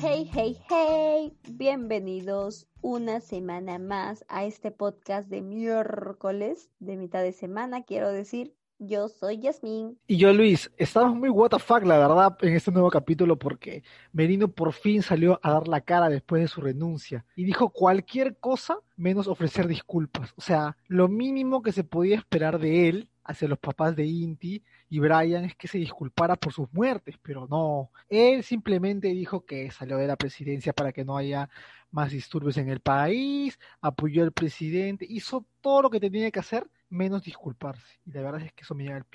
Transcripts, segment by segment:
Hey, hey, hey, bienvenidos una semana más a este podcast de miércoles de mitad de semana, quiero decir. Yo soy Yasmín. Y yo, Luis, estamos muy what fuck, la verdad, en este nuevo capítulo porque Merino por fin salió a dar la cara después de su renuncia y dijo cualquier cosa menos ofrecer disculpas. O sea, lo mínimo que se podía esperar de él hacia los papás de Inti y Brian es que se disculpara por sus muertes, pero no. Él simplemente dijo que salió de la presidencia para que no haya más disturbios en el país, apoyó al presidente, hizo todo lo que tenía que hacer menos disculparse. Y la verdad es que eso me llega al.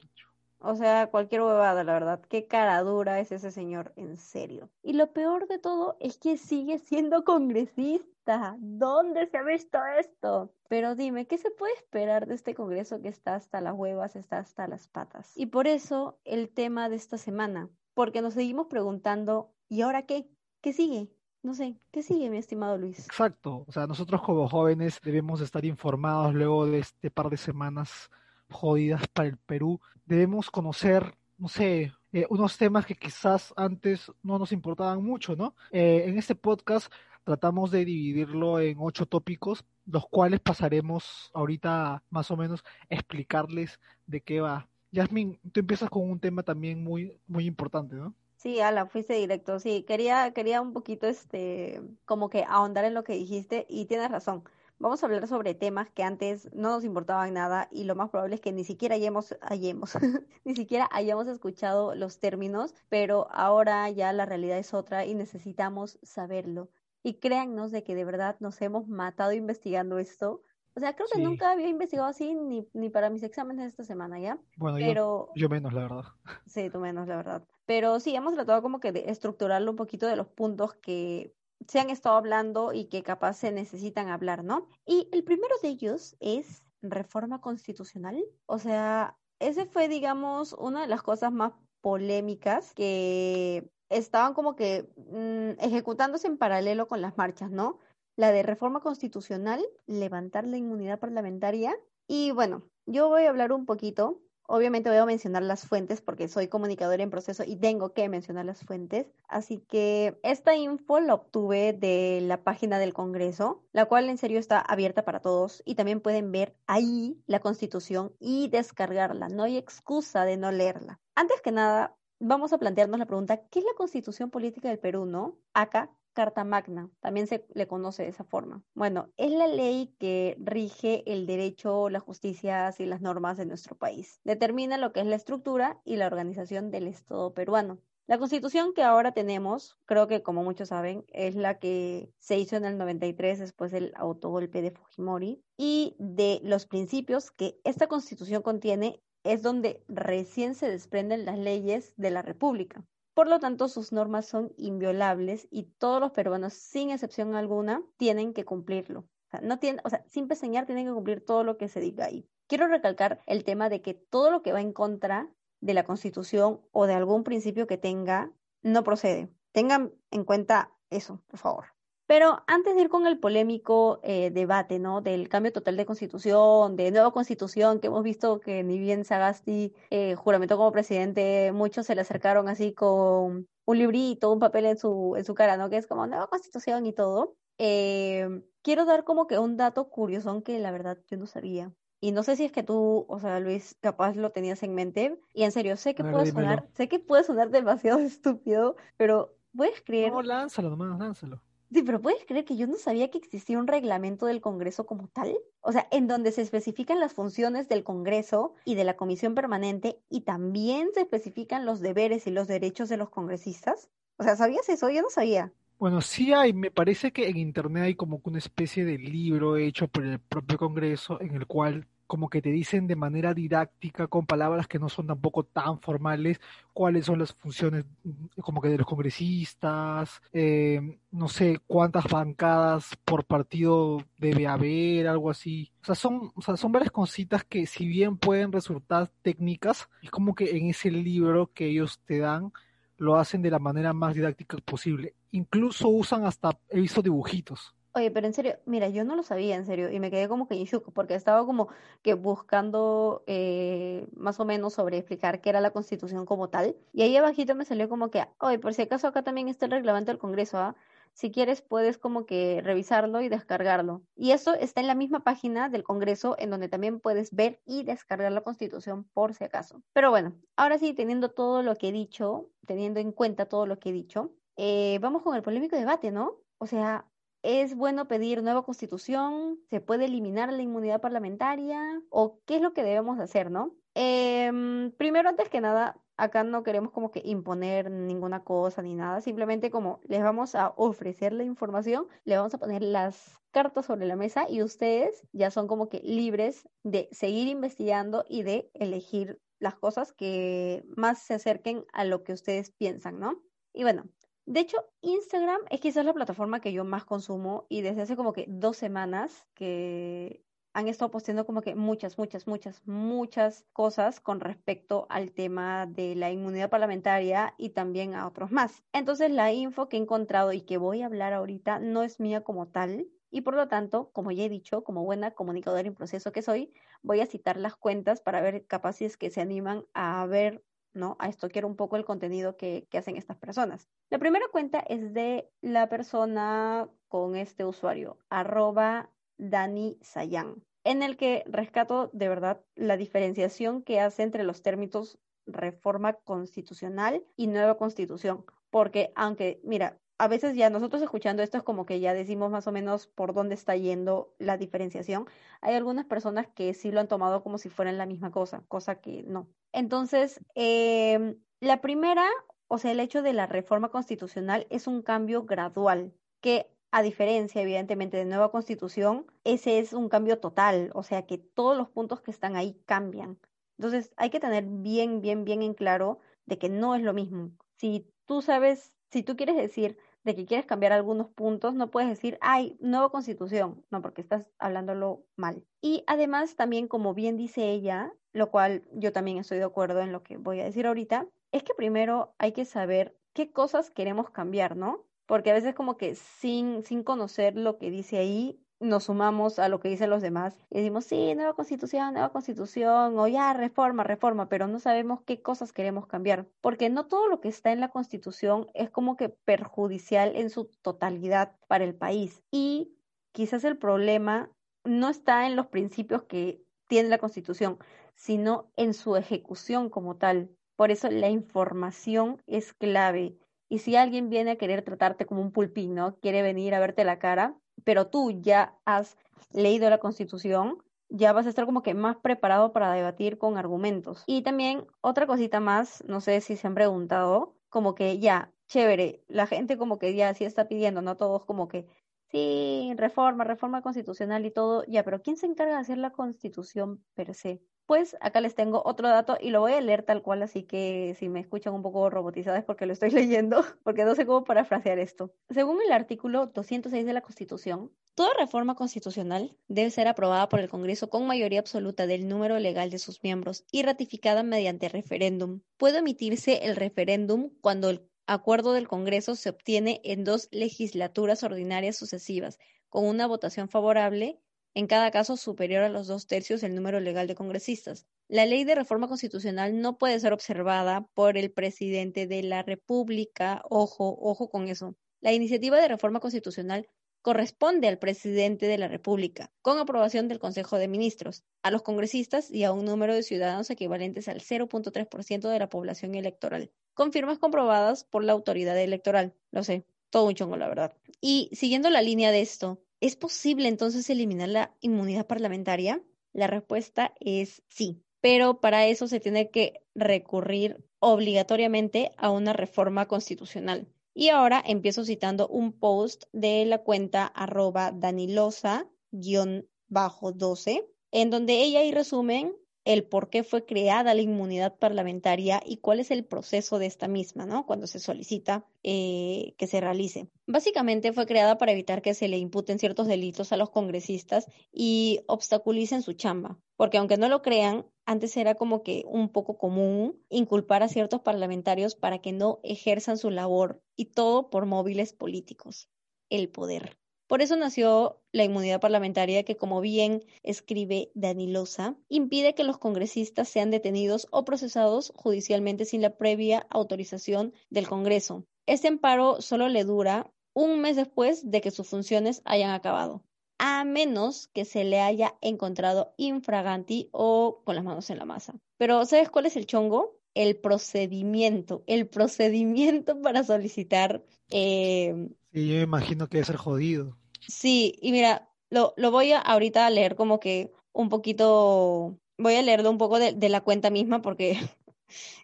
O sea, cualquier huevada, la verdad. Qué cara dura es ese señor, en serio. Y lo peor de todo es que sigue siendo congresista. ¿Dónde se ha visto esto? Pero dime, ¿qué se puede esperar de este congreso que está hasta las huevas, está hasta las patas? Y por eso el tema de esta semana, porque nos seguimos preguntando, ¿y ahora qué? ¿Qué sigue? No sé, ¿qué sigue, mi estimado Luis? Exacto, o sea, nosotros como jóvenes debemos estar informados luego de este par de semanas jodidas para el Perú. Debemos conocer, no sé, eh, unos temas que quizás antes no nos importaban mucho, ¿no? Eh, en este podcast tratamos de dividirlo en ocho tópicos, los cuales pasaremos ahorita más o menos a explicarles de qué va. Yasmin, tú empiezas con un tema también muy, muy importante, ¿no? Sí, Ala, fuiste directo. Sí, quería, quería un poquito, este, como que ahondar en lo que dijiste y tienes razón. Vamos a hablar sobre temas que antes no nos importaban nada y lo más probable es que ni siquiera hayamos, ni siquiera hayamos escuchado los términos, pero ahora ya la realidad es otra y necesitamos saberlo. Y créannos de que de verdad nos hemos matado investigando esto o sea, creo que nunca había investigado así ni, ni para mis exámenes esta semana, ¿ya? Bueno, yo, yo menos, la verdad. Sí, tú menos, la verdad. Pero sí, hemos tratado como que de estructurarlo un poquito de los puntos que se han estado hablando y que capaz se necesitan hablar, ¿no? Y el primero de ellos es reforma constitucional. O sea, ese fue, digamos, una de las cosas más polémicas que estaban como que mm, ejecutándose en paralelo con las marchas, ¿no? la de reforma constitucional, levantar la inmunidad parlamentaria. Y bueno, yo voy a hablar un poquito. Obviamente voy a mencionar las fuentes porque soy comunicadora en proceso y tengo que mencionar las fuentes. Así que esta info la obtuve de la página del Congreso, la cual en serio está abierta para todos y también pueden ver ahí la constitución y descargarla. No hay excusa de no leerla. Antes que nada, vamos a plantearnos la pregunta, ¿qué es la constitución política del Perú, no? Acá, Carta Magna, también se le conoce de esa forma. Bueno, es la ley que rige el derecho, la justicia y las normas de nuestro país. Determina lo que es la estructura y la organización del Estado peruano. La constitución que ahora tenemos, creo que como muchos saben, es la que se hizo en el 93 después del autogolpe de Fujimori y de los principios que esta constitución contiene es donde recién se desprenden las leyes de la República. Por lo tanto, sus normas son inviolables y todos los peruanos, sin excepción alguna, tienen que cumplirlo. O sea, no tienen, o sea, sin peseñar, tienen que cumplir todo lo que se diga ahí. Quiero recalcar el tema de que todo lo que va en contra de la Constitución o de algún principio que tenga no procede. Tengan en cuenta eso, por favor. Pero antes de ir con el polémico eh, debate, ¿no? Del cambio total de constitución, de nueva constitución, que hemos visto que ni bien Sagasti eh, juramentó como presidente, muchos se le acercaron así con un librito, un papel en su, en su cara, ¿no? Que es como nueva constitución y todo. Eh, quiero dar como que un dato curioso, aunque la verdad yo no sabía. Y no sé si es que tú, o sea, Luis, capaz lo tenías en mente. Y en serio, sé que puede sonar, sé que puede sonar demasiado estúpido, pero ¿puedes creer? No, lánzalo nomás, lánzalo. Sí, pero ¿puedes creer que yo no sabía que existía un reglamento del Congreso como tal? O sea, en donde se especifican las funciones del Congreso y de la Comisión Permanente y también se especifican los deberes y los derechos de los congresistas. O sea, ¿sabías eso? Yo no sabía. Bueno, sí hay, me parece que en Internet hay como una especie de libro hecho por el propio Congreso en el cual como que te dicen de manera didáctica, con palabras que no son tampoco tan formales, cuáles son las funciones mm, como que de los congresistas, eh, no sé cuántas bancadas por partido debe haber, algo así. O sea, son, o sea, son varias cositas que si bien pueden resultar técnicas, es como que en ese libro que ellos te dan, lo hacen de la manera más didáctica posible. Incluso usan hasta, he visto dibujitos Oye, pero en serio, mira, yo no lo sabía en serio y me quedé como que en shock porque estaba como que buscando eh, más o menos sobre explicar qué era la Constitución como tal y ahí abajito me salió como que, oye, por si acaso acá también está el reglamento del Congreso, ¿ah? Si quieres puedes como que revisarlo y descargarlo. Y eso está en la misma página del Congreso en donde también puedes ver y descargar la Constitución por si acaso. Pero bueno, ahora sí, teniendo todo lo que he dicho, teniendo en cuenta todo lo que he dicho, eh, vamos con el polémico debate, ¿no? O sea, ¿Es bueno pedir nueva constitución? ¿Se puede eliminar la inmunidad parlamentaria? ¿O qué es lo que debemos hacer, no? Em, primero, antes que nada, acá no queremos como que imponer ninguna cosa ni nada, simplemente como les vamos a ofrecer la información, le vamos a poner las cartas sobre la mesa y ustedes ya son como que libres de seguir investigando y de elegir las cosas que más se acerquen a lo que ustedes piensan, ¿no? Y bueno, de hecho, Instagram es quizás la plataforma que yo más consumo y desde hace como que dos semanas que han estado posteando como que muchas, muchas, muchas, muchas cosas con respecto al tema de la inmunidad parlamentaria y también a otros más. Entonces, la info que he encontrado y que voy a hablar ahorita no es mía como tal. Y por lo tanto, como ya he dicho, como buena comunicadora en proceso que soy, voy a citar las cuentas para ver capaces que se animan a ver ¿no? A esto quiero un poco el contenido que, que, hacen estas personas. La primera cuenta es de la persona con este usuario, arroba Dani Sayan, en el que rescato de verdad la diferenciación que hace entre los términos reforma constitucional y nueva constitución. Porque aunque, mira, a veces ya nosotros escuchando esto es como que ya decimos más o menos por dónde está yendo la diferenciación. Hay algunas personas que sí lo han tomado como si fueran la misma cosa, cosa que no. Entonces, em, la primera, o sea, el hecho de la reforma constitucional es un cambio gradual que a diferencia, evidentemente, de nueva constitución, ese es un cambio total, o sea que todos los puntos que están ahí cambian. Entonces, hay que tener bien, bien, bien en claro de que no es lo mismo. Si tú sabes, si tú quieres decir de que quieres cambiar algunos puntos, no puedes decir, ay, nueva constitución, no, porque estás hablándolo mal. Y además también, como bien dice ella, lo cual yo también estoy de acuerdo en lo que voy a decir ahorita, es que primero hay que saber qué cosas queremos cambiar, ¿no? Porque a veces como que sin, sin conocer lo que dice ahí, nos sumamos a lo que dicen los demás y decimos, sí, nueva constitución, nueva constitución, o ya, reforma, reforma, pero no sabemos qué cosas queremos cambiar, porque no todo lo que está en la constitución es como que perjudicial en su totalidad para el país. Y quizás el problema no está en los principios que tiene la constitución, sino en su ejecución como tal. Por eso la información es clave. Y si alguien viene a querer tratarte como un pulpín, ¿no? Quiere venir a verte la cara, pero tú ya has leído la Constitución, ya vas a estar como que más preparado para debatir con argumentos. Y también otra cosita más, no sé si se han preguntado, como que ya, chévere, la gente como que ya sí está pidiendo, no todos como que, sí, reforma, reforma constitucional y todo, ya, pero ¿quién se encarga de hacer la constitución per se? Pues acá les tengo otro dato y lo voy a leer tal cual, así que si me escuchan un poco robotizada es porque lo estoy leyendo, porque no sé cómo parafrasear esto. Según el artículo 206 de la Constitución, toda reforma constitucional debe ser aprobada por el Congreso con mayoría absoluta del número legal de sus miembros y ratificada mediante referéndum. Puede emitirse el referéndum cuando el acuerdo del Congreso se obtiene en dos legislaturas ordinarias sucesivas, con una votación favorable en cada caso superior a los dos tercios del número legal de congresistas. La ley de reforma constitucional no puede ser observada por el presidente de la República. Ojo, ojo con eso. La iniciativa de reforma constitucional corresponde al presidente de la República, con aprobación del Consejo de Ministros, a los congresistas y a un número de ciudadanos equivalentes al 0.3% de la población electoral, con firmas comprobadas por la autoridad electoral. Lo sé, todo un chongo, la verdad. Y siguiendo la línea de esto, ¿Es posible entonces eliminar la inmunidad parlamentaria? La respuesta es sí, pero para eso se tiene que recurrir obligatoriamente a una reforma constitucional. Y ahora empiezo citando un post de la cuenta arroba danilosa-12, en donde ella y resumen el por qué fue creada la inmunidad parlamentaria y cuál es el proceso de esta misma, ¿no? Cuando se solicita eh, que se realice. Básicamente fue creada para evitar que se le imputen ciertos delitos a los congresistas y obstaculicen su chamba, porque aunque no lo crean, antes era como que un poco común inculpar a ciertos parlamentarios para que no ejerzan su labor y todo por móviles políticos, el poder. Por eso nació la inmunidad parlamentaria que, como bien escribe Danilosa, impide que los congresistas sean detenidos o procesados judicialmente sin la previa autorización del Congreso. Este amparo solo le dura un mes después de que sus funciones hayan acabado, a menos que se le haya encontrado infraganti o con las manos en la masa. Pero ¿sabes cuál es el chongo? El procedimiento, el procedimiento para solicitar... Eh, sí, yo me imagino que debe ser jodido. Sí, y mira, lo, lo voy a ahorita a leer como que un poquito, voy a leerlo un poco de, de la cuenta misma porque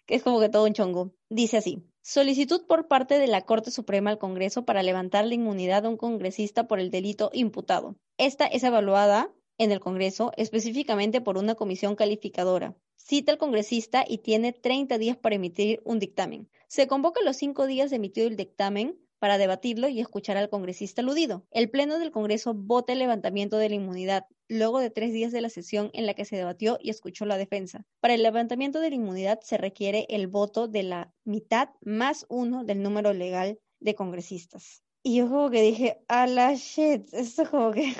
que es como que todo un chongo. Dice así. Solicitud por parte de la Corte Suprema al Congreso para levantar la inmunidad a un congresista por el delito imputado. Esta es evaluada en el Congreso específicamente por una comisión calificadora. Cita al congresista y tiene 30 días para emitir un dictamen. Se convoca los cinco días de emitido el dictamen para debatirlo y escuchar al congresista aludido. El Pleno del Congreso vota el levantamiento de la inmunidad luego de tres días de la sesión en la que se debatió y escuchó la defensa. Para el levantamiento de la inmunidad se requiere el voto de la mitad más uno del número legal de congresistas. Y yo como que dije, a la shit, esto como que,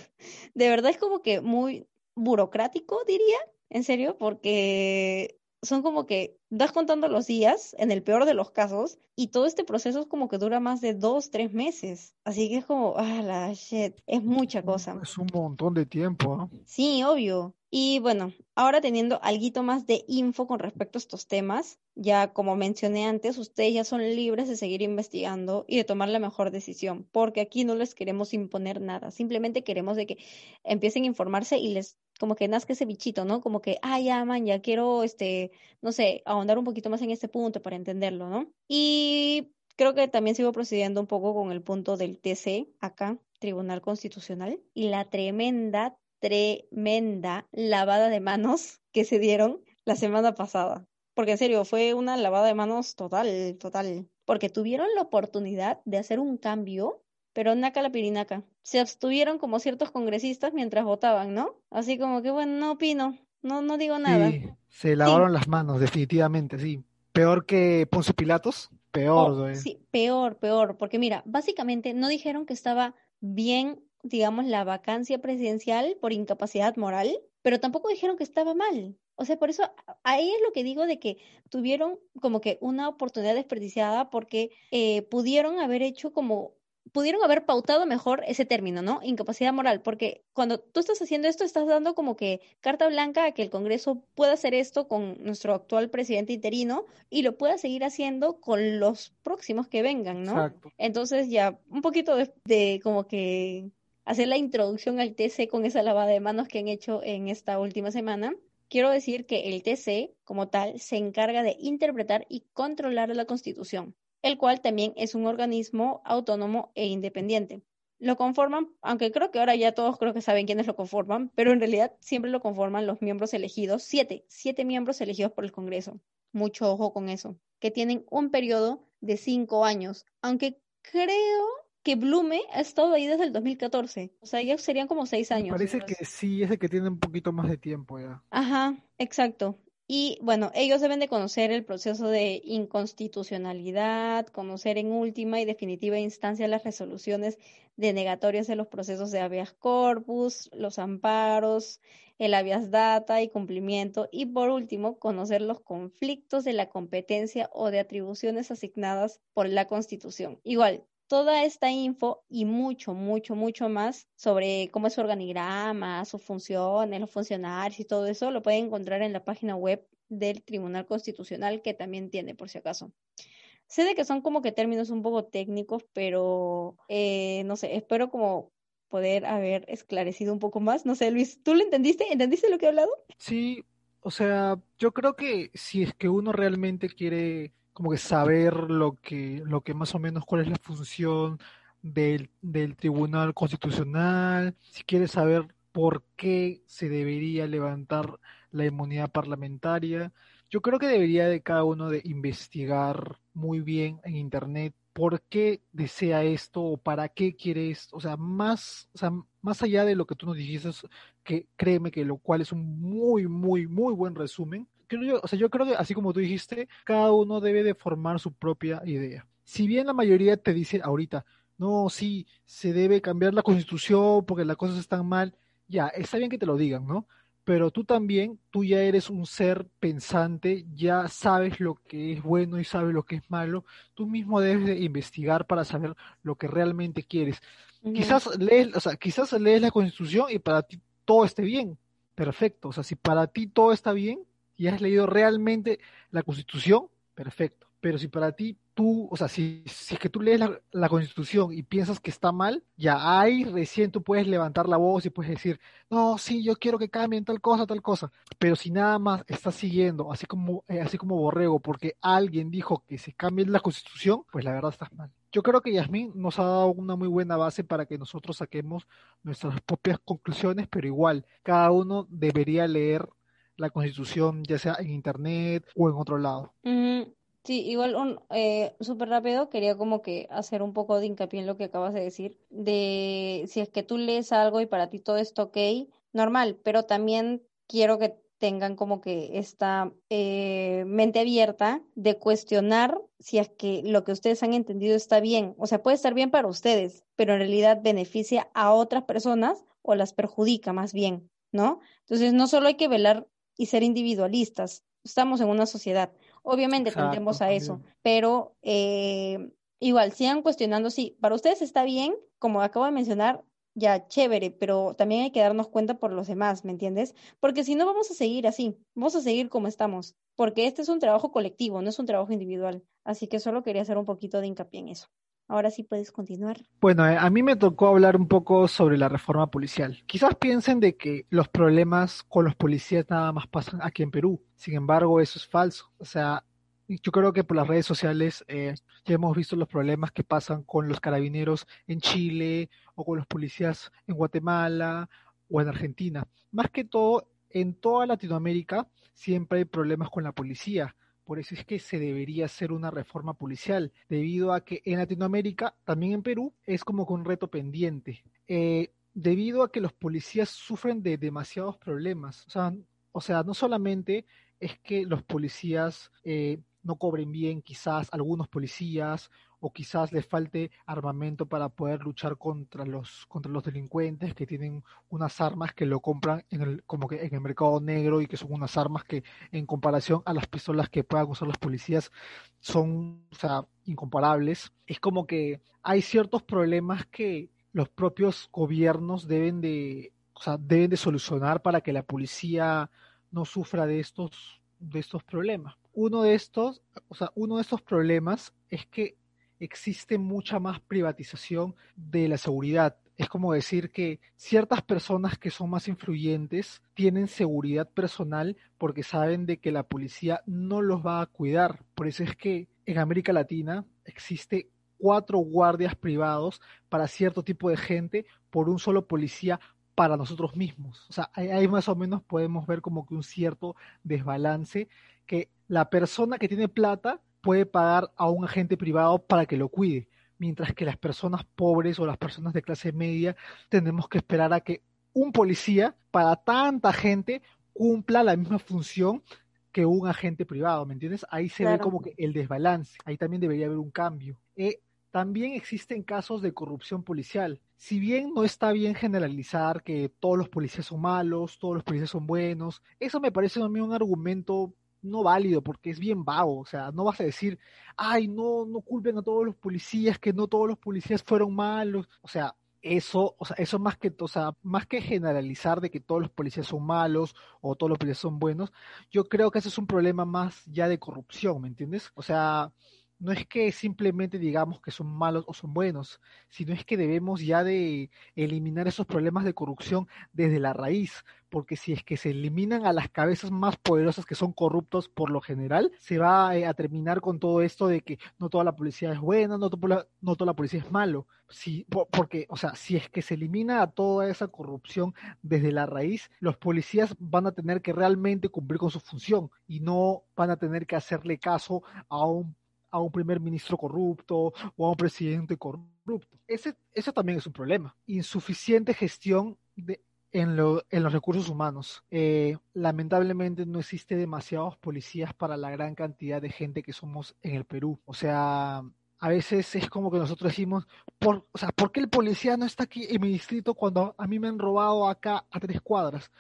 de verdad es como que muy burocrático, diría, en serio, porque son como que vas contando los días, en el peor de los casos, y todo este proceso es como que dura más de dos, tres meses. Así que es como, ah, la shit, es mucha cosa. Es un montón de tiempo, ¿ah? Sí, obvio. Y bueno, ahora teniendo algo más de info con respecto a estos temas, ya como mencioné antes, ustedes ya son libres de seguir investigando y de tomar la mejor decisión, porque aquí no les queremos imponer nada, simplemente queremos de que empiecen a informarse y les como que nazca ese bichito, ¿no? Como que, ah, ya, man, ya quiero, este, no sé, ahondar un poquito más en este punto para entenderlo, ¿no? Y creo que también sigo procediendo un poco con el punto del TC acá, Tribunal Constitucional, y la tremenda, tremenda lavada de manos que se dieron la semana pasada. Porque en serio, fue una lavada de manos total, total. Porque tuvieron la oportunidad de hacer un cambio pero naca la pirinaca. Se abstuvieron como ciertos congresistas mientras votaban, ¿no? Así como que, bueno, no opino, no, no digo nada. Sí, se lavaron las manos, definitivamente, sí. Peor que Ponce Pilatos, peor. Oh, sí, peor, peor, porque mira, básicamente no dijeron que estaba bien, digamos, la vacancia presidencial por incapacidad moral, pero tampoco dijeron que estaba mal. O sea, por eso ahí es lo que digo de que tuvieron como que una oportunidad desperdiciada porque eh, pudieron haber hecho como pudieron haber pautado mejor ese término, ¿no? Incapacidad moral, porque cuando tú estás haciendo esto, estás dando como que carta blanca a que el Congreso pueda hacer esto con nuestro actual presidente interino y lo pueda seguir haciendo con los próximos que vengan, ¿no? Exacto. Entonces ya un poquito de, de como que hacer la introducción al TC con esa lavada de manos que han hecho en esta última semana. Quiero decir que el TC, como tal, se encarga de interpretar y controlar la Constitución el cual también es un organismo autónomo e independiente. Lo conforman, aunque creo que ahora ya todos creo que saben quiénes lo conforman, pero en realidad siempre lo conforman los miembros elegidos, siete, siete miembros elegidos por el Congreso. Mucho ojo con eso, que tienen un periodo de cinco años, aunque creo que Blume ha estado ahí desde el 2014. O sea, ya serían como seis años. parece que sí, es el que tiene un poquito más de tiempo ya. Ajá, exacto. Y bueno, ellos deben de conocer el proceso de inconstitucionalidad, conocer en última y definitiva instancia las resoluciones denegatorias de los procesos de habeas corpus, los amparos, el habeas data y cumplimiento, y por último, conocer los conflictos de la competencia o de atribuciones asignadas por la Constitución. Igual, toda esta info y mucho, mucho, mucho más sobre cómo es su organigrama, sus funciones, los funcionarios y todo eso, lo pueden encontrar en la página web del Tribunal Constitucional, que también tiene, por si acaso. Sé de que son como que términos un poco técnicos, pero eh, no sé, espero como poder haber esclarecido un poco más. No sé, Luis, ¿tú lo entendiste? ¿Entendiste lo que he hablado? Sí, o sea, yo creo que si es que uno realmente quiere como que saber lo que, lo que más o menos cuál es la función del, del Tribunal Constitucional, si quiere saber por qué se debería levantar la inmunidad parlamentaria. Yo creo que debería de cada uno de investigar muy bien en internet por qué desea esto o para qué quiere esto, o sea, más, o sea, más allá de lo que tú nos dijiste, que créeme que lo cual es un muy, muy, muy buen resumen, yo, o sea, yo creo que así como tú dijiste, cada uno debe de formar su propia idea. Si bien la mayoría te dice ahorita, no, sí, se debe cambiar la constitución porque las cosas están mal, ya, está bien que te lo digan, ¿no? Pero tú también, tú ya eres un ser pensante, ya sabes lo que es bueno y sabes lo que es malo, tú mismo debes de investigar para saber lo que realmente quieres. Quizás lees, o sea, quizás lees la constitución y para ti todo esté bien, perfecto. O sea, si para ti todo está bien y has leído realmente la constitución, perfecto. Pero si para ti tú, o sea, si, si es que tú lees la, constitución y piensas que está mal, ya ahí recién tú puedes levantar la voz y puedes decir, no, sí, yo quiero que cambien tal cosa, tal cosa. Pero si nada más estás siguiendo, así como, eh, así como borrego, porque alguien dijo que se cambie la constitución, pues la verdad estás mal. Yo creo que Yasmín nos ha dado una muy buena base para que nosotros saquemos nuestras propias conclusiones, pero igual, cada uno debería leer la constitución, ya sea en internet o en otro lado. Sí, igual un eh, súper rápido quería como que hacer un poco de hincapié en lo que acabas de decir, de si es que tú lees algo y para ti todo está ok, normal, pero también quiero que tengan como que esta eh, mente abierta de cuestionar si es que lo que ustedes han entendido está bien. O sea, puede estar bien para ustedes, pero en realidad beneficia a otras personas o las perjudica más bien, ¿no? Entonces, no solo hay que velar y ser individualistas, estamos en una sociedad. Obviamente tendemos a eso, pero eh, igual, sigan cuestionando si para ustedes está bien, como acabo de mencionar, ya chévere, pero también hay que darnos cuenta por los demás, ¿me entiendes? Porque si no vamos a seguir así, vamos a seguir como estamos, porque este es un trabajo colectivo, no es un trabajo individual. Así que solo quería hacer un poquito de hincapié en eso. Ahora sí puedes continuar. Bueno, eh, a mí me tocó hablar un poco sobre la reforma policial. Quizás piensen de que los problemas con los policías nada más pasan aquí en Perú. Sin embargo, eso es falso. O sea, yo creo que por las redes sociales eh, ya hemos visto los problemas que pasan con los carabineros en Chile o con los policías en Guatemala o en Argentina. Más que todo, en toda Latinoamérica siempre hay problemas con la policía. Por eso es que se debería hacer una reforma policial, debido a que en Latinoamérica, también en Perú, es como que un reto pendiente. Eh, debido a que los policías sufren de demasiados problemas. O sea, o sea no solamente es que los policías eh, no cobren bien quizás algunos policías o quizás les falte armamento para poder luchar contra los contra los delincuentes que tienen unas armas que lo compran en el como que en el mercado negro y que son unas armas que en comparación a las pistolas que puedan usar los policías son o sea incomparables es como que hay ciertos problemas que los propios gobiernos deben de o sea, deben de solucionar para que la policía no sufra de estos de estos problemas. Uno de estos, o sea, uno de estos problemas es que existe mucha más privatización de la seguridad. Es como decir que ciertas personas que son más influyentes tienen seguridad personal porque saben de que la policía no los va a cuidar. Por eso es que en América Latina existe cuatro guardias privados para cierto tipo de gente por un solo policía para nosotros mismos. O sea, ahí más o menos podemos ver como que un cierto desbalance que la persona que tiene plata puede pagar a un agente privado para que lo cuide, mientras que las personas pobres o las personas de clase media tenemos que esperar a que un policía para tanta gente cumpla la misma función que un agente privado, ¿me entiendes? Ahí se ve como que el desbalance, ahí también debería haber un cambio. Eh, también existen casos de corrupción policial. Si bien no está bien generalizar que todos los policías son malos, todos los policías son buenos, eso me parece a mí un argumento no válido porque es bien vago, o sea, no vas a decir, ay, no, no culpen a todos los policías, que no todos los policías fueron malos, o sea, eso, o sea, eso más que, o sea, más que generalizar de que todos los policías son malos o todos los policías son buenos, yo creo que ese es un problema más ya de corrupción, ¿me entiendes? O sea, no es que simplemente digamos que son malos o son buenos, sino es que debemos ya de eliminar esos problemas de corrupción desde la raíz, porque si es que se eliminan a las cabezas más poderosas que son corruptos por lo general, se va eh, a terminar con todo esto de que no toda la policía es buena, no toda la, policía es malo, si, porque, o sea, si es que se elimina a toda esa corrupción desde la raíz, los policías van a tener que realmente cumplir con su función y no van a tener que hacerle caso a un a un primer ministro corrupto o a un presidente corrupto. Ese, ese también es un problema. Insuficiente gestión de, en, lo, en, los recursos humanos. Eh, lamentablemente no existe demasiados policías para la gran cantidad de gente que somos en el Perú. O sea, a veces es como que nosotros decimos, por, o sea, ¿por qué el policía no está aquí en mi distrito cuando a mí me han robado acá a tres cuadras?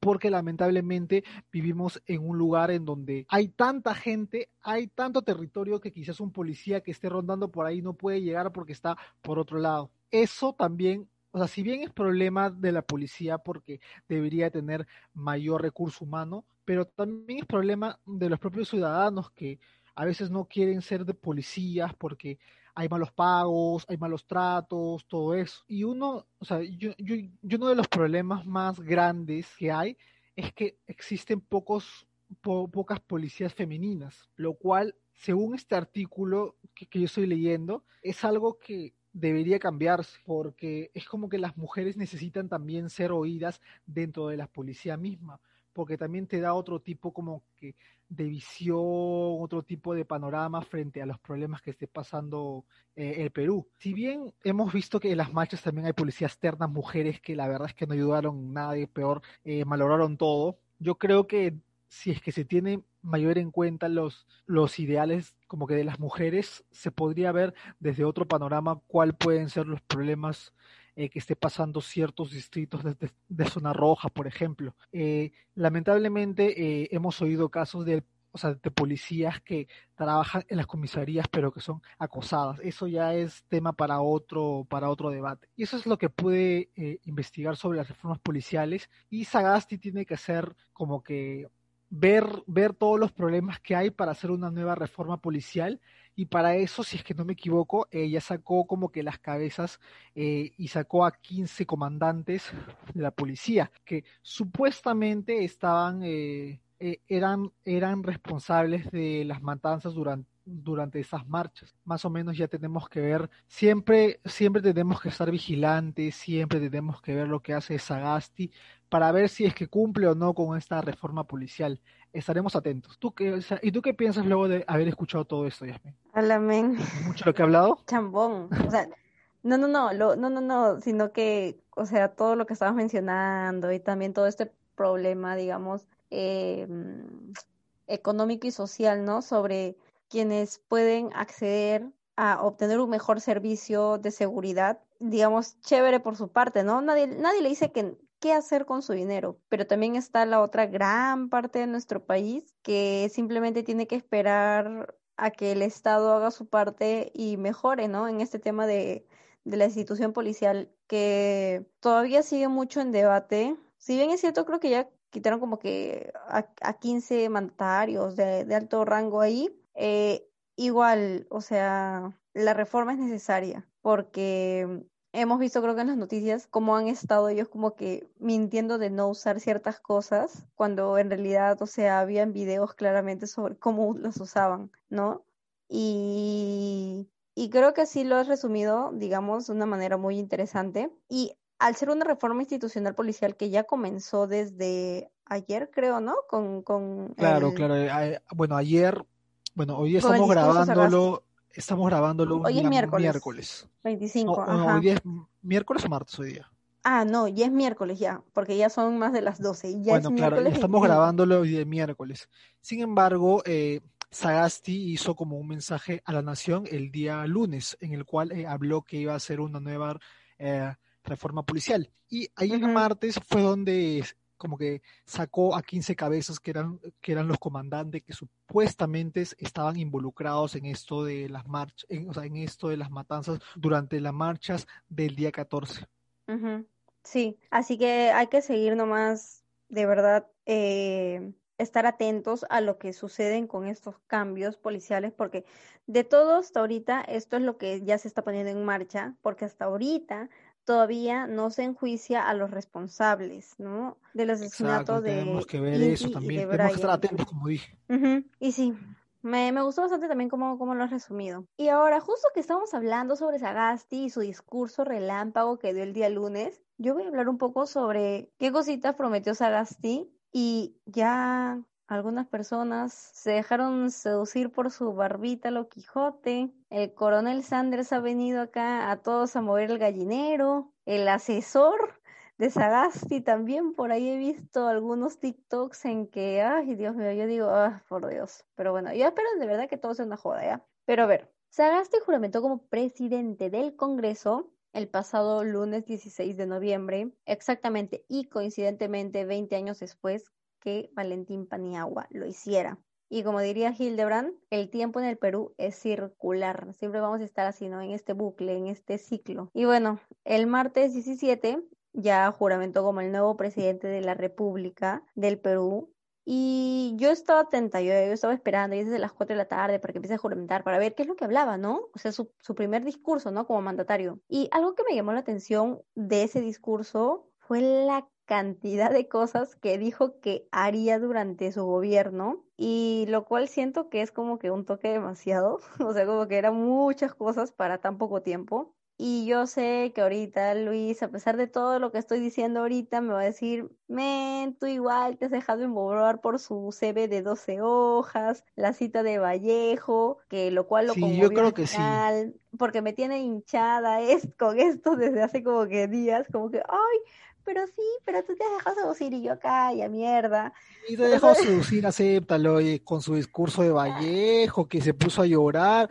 Porque lamentablemente vivimos en un lugar en donde hay tanta gente, hay tanto territorio que quizás un policía que esté rondando por ahí no puede llegar porque está por otro lado. Eso también o sea, si bien es problema de la policía porque debería tener mayor recurso humano, pero también es problema de los propios ciudadanos que a veces no quieren ser de policías porque hay malos pagos, hay malos tratos, todo eso. Y uno, o sea, yo, yo, uno de los problemas más grandes que hay es que existen pocos, pocas policías femeninas, lo cual, según este artículo que, que yo estoy leyendo, es algo que debería cambiarse porque es como que las mujeres necesitan también ser oídas dentro de la policía misma porque también te da otro tipo como que de visión, otro tipo de panorama frente a los problemas que esté pasando eh, el Perú. Si bien hemos visto que en las marchas también hay policías ternas, mujeres que la verdad es que no ayudaron nada y peor, eh, malograron todo, yo creo que si es que se tiene mayor en cuenta los, los ideales como que de las mujeres, se podría ver desde otro panorama cuál pueden ser los problemas eh, que esté pasando ciertos distritos de, zona roja, por ejemplo. Eh, lamentablemente eh, hemos oído casos de, o sea, de policías que trabajan en las comisarías pero que son acosadas. Eso ya es tema para otro, para otro debate. Y eso es lo que pude investigar sobre las reformas policiales y Sagasti tiene que hacer como que ver, ver todos los problemas que hay para hacer una nueva reforma policial. Y para eso, si es que no me equivoco, ella sacó como que las cabezas eh, y sacó a 15 comandantes de la policía que supuestamente estaban, eh, eh, eran, eran responsables de las matanzas durante durante esas marchas. Más o menos ya tenemos que ver, siempre, siempre tenemos que estar vigilantes, siempre tenemos que ver lo que hace Sagasti para ver si es que cumple o no con esta reforma policial estaremos atentos. ¿Tú qué, ¿Y tú qué piensas luego de haber escuchado todo esto, Yasmin? Alamén. ¿Mucho lo que ha hablado? Chambón. O sea, no, no, no, no, no, no, sino que, o sea, todo lo que estabas mencionando y también todo este problema, digamos, eh, económico y social, ¿no? Sobre quienes pueden acceder a obtener un mejor servicio de seguridad, digamos, chévere por su parte, ¿no? Nadie, nadie le dice que, qué hacer con su dinero. Pero también está la otra gran parte de nuestro país que simplemente tiene que esperar a que el Estado haga su parte y mejore, ¿no? En este tema de, de la institución policial que todavía sigue mucho en debate. Si bien es cierto, creo que ya quitaron como que a, a 15 mandatarios de, de alto rango ahí, eh, igual, o sea, la reforma es necesaria porque hemos visto creo que en las noticias cómo han estado ellos como que mintiendo de no usar ciertas cosas cuando en realidad, o sea, habían videos claramente sobre cómo las usaban, ¿no? Y, y creo que así lo has resumido, digamos, de una manera muy interesante. Y al ser una reforma institucional policial que ya comenzó desde ayer, creo, ¿no? Con, con claro, claro. Eh, bueno, ayer, bueno, hoy estamos grabándolo Estamos grabándolo hoy es miércoles. miércoles. 25. Hoy es miércoles o martes hoy día. Ah, no, ya es miércoles ya, porque ya son más de las 12. Ya bueno, claro, estamos grabándolo hoy de miércoles. Sin embargo, eh, Sagasti hizo como un mensaje a la nación el día lunes, en el cual eh, habló que iba a hacer una nueva eh, reforma policial. Y ahí el martes fue donde como que sacó a 15 cabezas que eran, que eran los comandantes que supuestamente estaban involucrados en esto de las marchas, o sea, en esto de las matanzas durante las marchas del día 14. Sí, así que hay que seguir nomás, de verdad, eh, estar atentos a lo que suceden con estos cambios policiales, porque de todo hasta ahorita esto es lo que ya se está poniendo en marcha, porque hasta ahorita todavía no se enjuicia a los responsables, ¿no? Del asesinato de. Tenemos que ver eso también. Tenemos que estar atentos, como dije. Y sí, me, me, gustó bastante también cómo, cómo, lo has resumido. Y ahora, justo que estamos hablando sobre Sagasti y su discurso relámpago que dio el día lunes, yo voy a hablar un poco sobre qué cositas prometió Sagasti y ya algunas personas se dejaron seducir por su barbita lo Quijote. El coronel Sanders ha venido acá a todos a mover el gallinero. El asesor de Sagasti también por ahí he visto algunos TikToks en que, ay Dios mío, yo digo, ah, por Dios. Pero bueno, yo espero de verdad que todo sea una joda, ¿ya? Pero a ver, Sagasti juramentó como presidente del Congreso el pasado lunes 16 de noviembre, exactamente y coincidentemente 20 años después que Valentín Paniagua lo hiciera. Y como diría Hildebrand, el tiempo en el Perú es circular. Siempre vamos a estar así, ¿no? En este bucle, en este ciclo. Y bueno, el martes 17 ya juramentó como el nuevo presidente de la República del Perú. Y yo estaba atenta, yo, estaba esperando y desde las 4 de la tarde para que empiece a juramentar, para ver qué es lo que hablaba, ¿no? O sea, su, su primer discurso, ¿no? Como mandatario. Y algo que me llamó la atención de ese discurso fue la cantidad de cosas que dijo que haría durante su gobierno y lo cual siento que es como que un toque demasiado, o sea, como que eran muchas cosas para tan poco tiempo. Y yo sé que ahorita Luis, a pesar de todo lo que estoy diciendo ahorita, me va a decir, men, tú igual te has dejado emborrar por su CV de 12 hojas, la cita de Vallejo, que lo cual lo sí, yo creo que sí. porque me tiene hinchada es, con esto desde hace como que días, como que, ay, pero sí, pero tú te has dejado seducir y yo ya mierda. Y te dejó seducir, acéptalo, con su discurso de Vallejo, que se puso a llorar.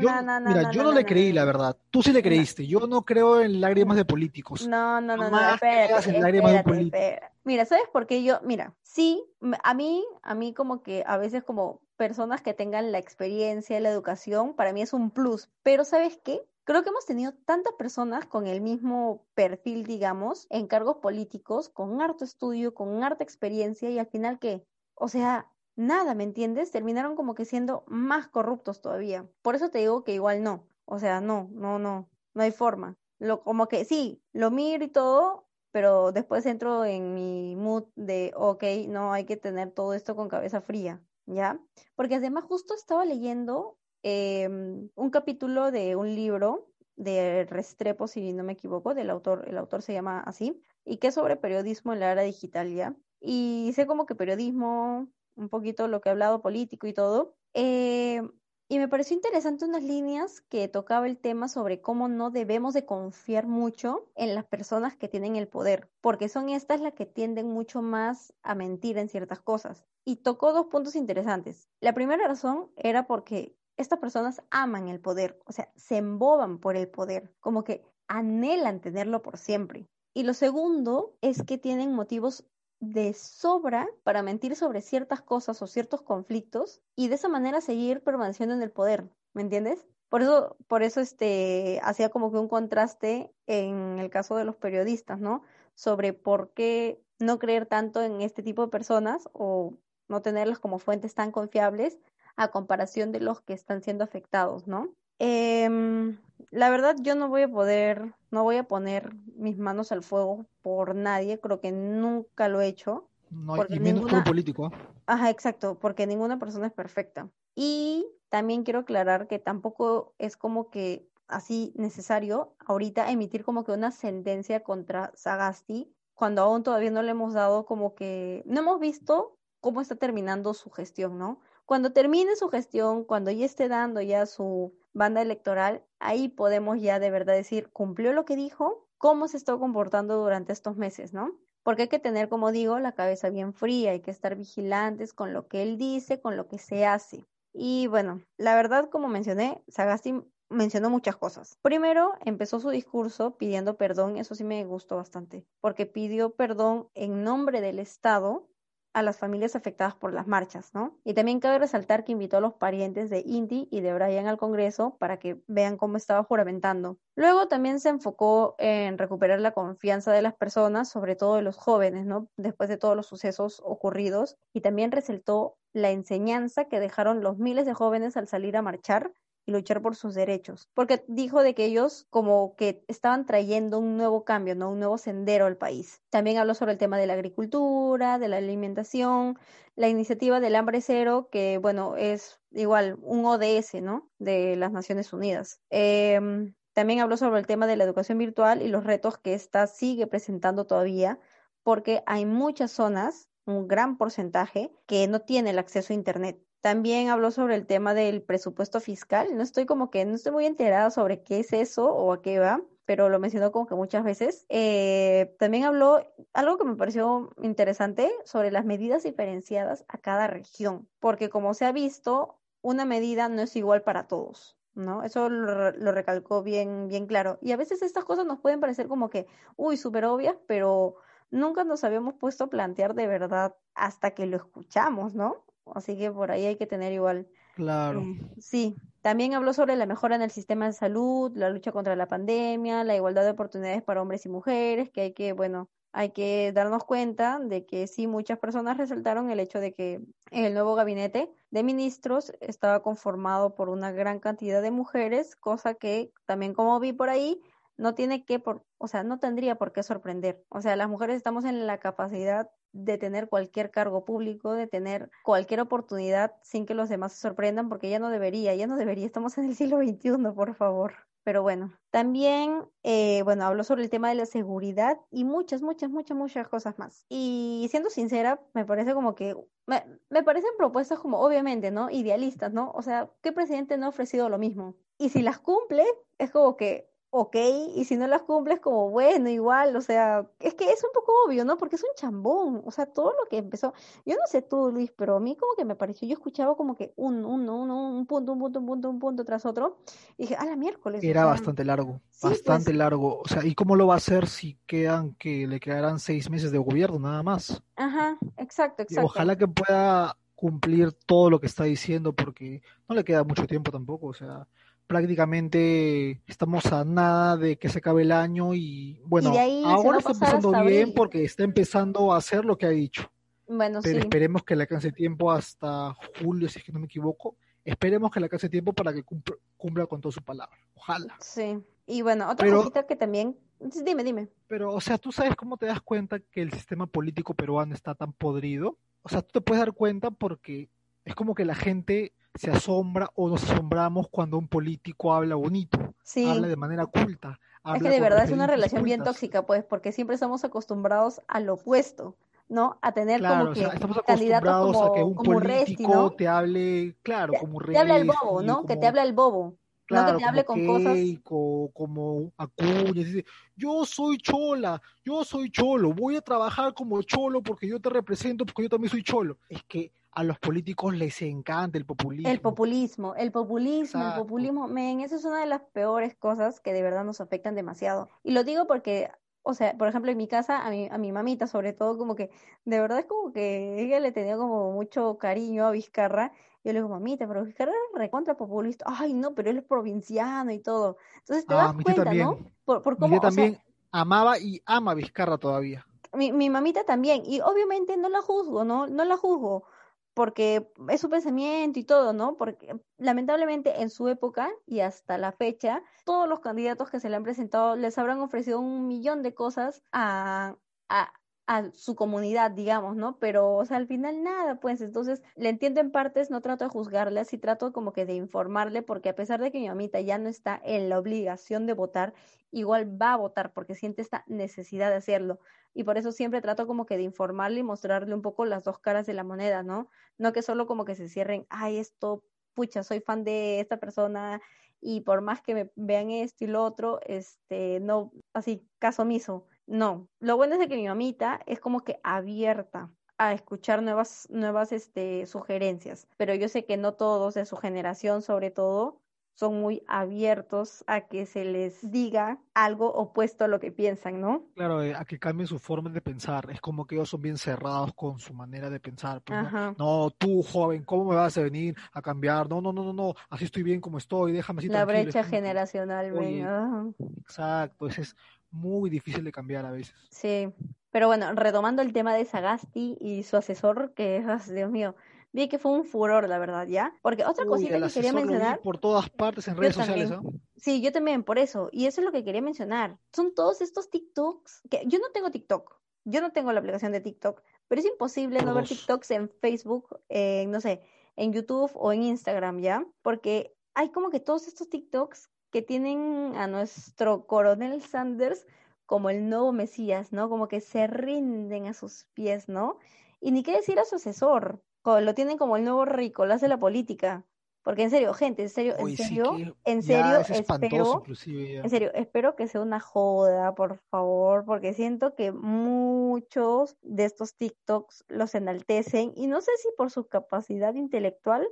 yo, mira, yo no, le creí, la verdad. Tú sí le creíste. Yo no creo en lágrimas de políticos. No, no, no, no, espérate, en lágrimas de políticos. Mira, ¿sabes por qué yo? Mira, sí, a mí, a mí como que a veces como personas que tengan la experiencia, la educación, para mí es un plus. Pero ¿sabes qué? Creo que hemos tenido tantas personas con el mismo perfil, digamos, en cargos políticos, con harto estudio, con harta experiencia y al final que, o sea, nada, ¿me entiendes? Terminaron como que siendo más corruptos todavía. Por eso te digo que igual no. O sea, no, no, no, no hay forma. Lo, como que sí, lo miro y todo, pero después entro en mi mood de, ok, no, hay que tener todo esto con cabeza fría, ¿ya? Porque además justo estaba leyendo Em, un capítulo de un libro de Restrepo, si no me equivoco, del autor, el autor se llama así, y que es sobre periodismo en la era digital ya. Y sé como que periodismo, un poquito lo que he hablado político y todo. Eh, y me pareció interesante unas líneas que tocaba el tema sobre cómo no debemos de confiar mucho en las personas que tienen el poder, porque son estas las que tienden mucho más a mentir en ciertas cosas. Y tocó dos puntos interesantes. La primera razón era porque estas personas aman el poder, o sea, se emboban por el poder, como que anhelan tenerlo por siempre. Y lo segundo es que tienen motivos de sobra para mentir sobre ciertas cosas o ciertos conflictos y de esa manera seguir permaneciendo en el poder, ¿me entiendes? Por eso, por eso este, hacía como que un contraste en el caso de los periodistas, ¿no? Sobre por qué no creer tanto en este tipo de personas o no tenerlas como fuentes tan confiables a comparación de los que están siendo afectados, ¿no? Em, la verdad, yo no voy a poder, no voy a poner mis manos al fuego por nadie, creo que nunca lo he hecho. No, y menos por un político. ¿ah? Ajá, exacto, porque ninguna persona es perfecta. Y también quiero aclarar que tampoco es como que así necesario ahorita emitir como que una sentencia contra Sagasti cuando aún todavía no le hemos dado como que no hemos visto cómo está terminando su gestión, ¿no? Cuando termine su gestión, cuando ya esté dando ya su banda electoral, ahí podemos ya de verdad decir, cumplió lo que dijo, cómo se está comportando durante estos meses, ¿no? Porque hay que tener, como digo, la cabeza bien fría, hay que estar vigilantes con lo que él dice, con lo que se hace. Y bueno, la verdad, como mencioné, Sagasti mencionó muchas cosas. Primero, empezó su discurso pidiendo perdón, eso sí me gustó bastante, porque pidió perdón en nombre del Estado a las familias afectadas por las marchas, ¿no? Y también cabe resaltar que invitó a los parientes de Indy y de Brian al Congreso para que vean cómo estaba juramentando. Luego también se enfocó en recuperar la confianza de las personas, sobre todo de los jóvenes, ¿no? Después de todos los sucesos ocurridos, y también resaltó la enseñanza que dejaron los miles de jóvenes al salir a marchar y luchar por sus derechos, porque dijo de que ellos como que estaban trayendo un nuevo cambio, ¿no? Un nuevo sendero al país. También habló sobre el tema de la agricultura, de la alimentación, la iniciativa del hambre cero, que bueno, es igual un ODS, ¿no? De las Naciones Unidas. Em, también habló sobre el tema de la educación virtual y los retos que ésta sigue presentando todavía, porque hay muchas zonas, un gran porcentaje, que no tiene el acceso a Internet. También habló sobre el tema del presupuesto fiscal. No estoy como que, no estoy muy enterada sobre qué es eso o a qué va, pero lo mencionó como que muchas veces. Eh, también habló algo que me pareció interesante sobre las medidas diferenciadas a cada región, porque como se ha visto, una medida no es igual para todos. ¿no? Eso lo, lo, recalcó bien, bien claro. Y a veces estas cosas nos pueden parecer como que, uy, súper obvias, pero nunca nos habíamos puesto a plantear de verdad hasta que lo escuchamos, ¿no? Así que por ahí hay que tener igual. Claro. Eh, sí, también habló sobre la mejora en el sistema de salud, la lucha contra la pandemia, la igualdad de oportunidades para hombres y mujeres, que hay que, bueno, hay que darnos cuenta de que sí, muchas personas resaltaron el hecho de que el nuevo gabinete de ministros estaba conformado por una gran cantidad de mujeres, cosa que también como vi por ahí, no tiene que, por, o sea, no tendría por qué sorprender. O sea, las mujeres estamos en la capacidad de tener cualquier cargo público, de tener cualquier oportunidad sin que los demás se sorprendan, porque ya no debería, ya no debería, estamos en el siglo XXI, por favor. Pero bueno, también, eh, bueno, habló sobre el tema de la seguridad y muchas, muchas, muchas, muchas cosas más. Y siendo sincera, me parece como que, me, me parecen propuestas como, obviamente, ¿no? Idealistas, ¿no? O sea, ¿qué presidente no ha ofrecido lo mismo? Y si las cumple, es como que, ok, y si no las cumples como bueno, igual, o sea, es que es un poco obvio, ¿no? Porque es un chambón, o sea, todo lo que empezó, yo no sé tú, Luis, pero a mí como que me pareció, yo escuchaba como que un, un, un, un punto, un punto, un punto, un punto tras otro, y dije, a la miércoles. Era bastante largo, bastante pues largo, o sea, ¿y cómo lo va a hacer si quedan, que le quedarán seis meses de gobierno nada más? Ajá, exacto, exacto. ojalá que pueda cumplir todo lo que está diciendo, porque no le queda mucho tiempo tampoco, o sea, prácticamente estamos a nada de que se acabe el año y bueno, ahora está empezando bien porque está empezando a hacer lo que ha dicho. Bueno, Pero esperemos que le alcance tiempo hasta julio, si es que no me equivoco. Esperemos que le alcance tiempo para que cumpla, con toda su palabra. Ojalá. Sí. Y bueno, otra cosita que también... Dime, dime. Pero, o sea, ¿tú sabes cómo te das cuenta que el sistema político peruano está tan podrido? O sea, tú te puedes dar cuenta porque es como que la gente se asombra o nos asombramos cuando un político habla bonito, habla de manera culta. Es que de verdad es una relación bien tóxica, pues, porque siempre estamos acostumbrados al opuesto. ¿no? A tener como que estamos acostumbrados como, a que un político te hable, claro, como Te habla el bobo, ¿no? Que te habla el bobo. no que te hable con cosas. Como Acuña, dice, yo soy chola, yo soy cholo, voy a trabajar como cholo porque yo te represento, porque yo también soy cholo. Es que a los políticos les encanta el populismo. El populismo, el populismo, el populismo, men, eso es una de las peores cosas que de verdad nos afectan demasiado. Y lo digo porque, o sea, por ejemplo, en mi casa, a mi, a mi mamita sobre todo, como que, de verdad es como que ella le tenía como mucho cariño a Vizcarra. Yo le digo, mamita, pero Vizcarra es recontra populista. Ay, no, pero él es provinciano y todo. Entonces te ah, das cuenta, ¿no? Por, por cómo, también amaba y ama a Vizcarra todavía. Mi, mi mamita también, y obviamente no la juzgo, ¿no? No la juzgo, porque es su pensamiento y todo, ¿no? Porque lamentablemente en su época y hasta la fecha, todos los candidatos que se le han presentado les habrán ofrecido un millón de cosas a, a, a su comunidad, digamos, ¿no? Pero, o sea, al final nada, pues entonces le entiendo en partes, no trato de juzgarle, sí trato como que de informarle, porque a pesar de que mi mamita ya no está en la obligación de votar, igual va a votar porque siente esta necesidad de hacerlo. Y por eso siempre trato como que de informarle y mostrarle un poco las dos caras de la moneda, ¿no? No que solo como que se cierren, ay, esto, pucha, soy fan de esta persona y por más que me vean esto y lo otro, este, no, así, caso omiso no, lo bueno es de que mi mamita es como que abierta a escuchar nuevas, nuevas este, sugerencias, pero yo sé que no todos de su generación, sobre todo, son muy abiertos a que se les diga algo opuesto a lo que piensan, ¿no? Claro, eh, a que cambien su forma de pensar. Es como que ellos son bien cerrados con su manera de pensar. Pues, ¿no? ¿no? tú, joven, ¿cómo me vas a venir a cambiar? No, no, no, no, no, así estoy bien como estoy, déjame así. La brecha generacional, Exacto, ese es muy difícil de cambiar a veces. Sí, pero bueno, retomando el tema de Sagasti y su asesor, que es, Dios mío, vi que fue un furor, la verdad, ¿ya? Porque otra cosita que quería mencionar... por todas partes en redes sociales, ¿no? Sí, yo también, por eso. Y eso es lo que quería mencionar. Son todos estos TikToks, que yo no tengo TikTok, yo no tengo la aplicación de TikTok, pero es imposible no ver TikToks en Facebook, en, no sé, en YouTube o en Instagram, ¿ya? Porque hay como que todos estos TikToks que tienen a nuestro coronel Sanders como el nuevo Mesías, ¿no? Como que se rinden a sus pies, ¿no? Y ni qué decir a su asesor, lo tienen como el nuevo Ricolás de la política. Porque en serio, gente, en serio, en serio, en serio, espero, en serio, espero que sea una joda, por favor, porque siento que muchos de estos TikToks los enaltecen y no sé si por su capacidad intelectual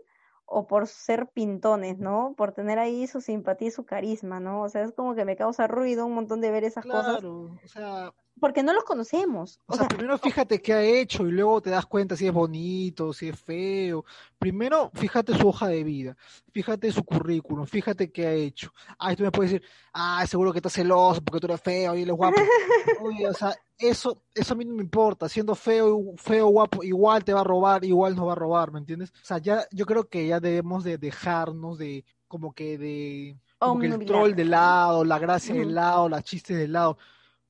o por ser pintones, ¿no? Por tener ahí su simpatía y su carisma, ¿no? O sea, es como que me causa ruido un montón de ver esas cosas. Claro, o sea, Porque no los conocemos. O sea, primero fíjate qué ha hecho y luego te das cuenta si es bonito, si es feo. Primero, fíjate su hoja de vida, fíjate su currículum, fíjate qué ha hecho. Ah, tú me puedes decir, ah, seguro que estás celoso porque tú eres feo y él es guapo. Oye, o sea, eso, eso a mí no me importa. Siendo feo, feo, guapo, igual te va a robar, igual nos va a robar, ¿me entiendes? O sea, ya, yo creo que ya debemos de dejarnos de, como que de, como que el troll de lado, la gracia de lado, las chistes de lado.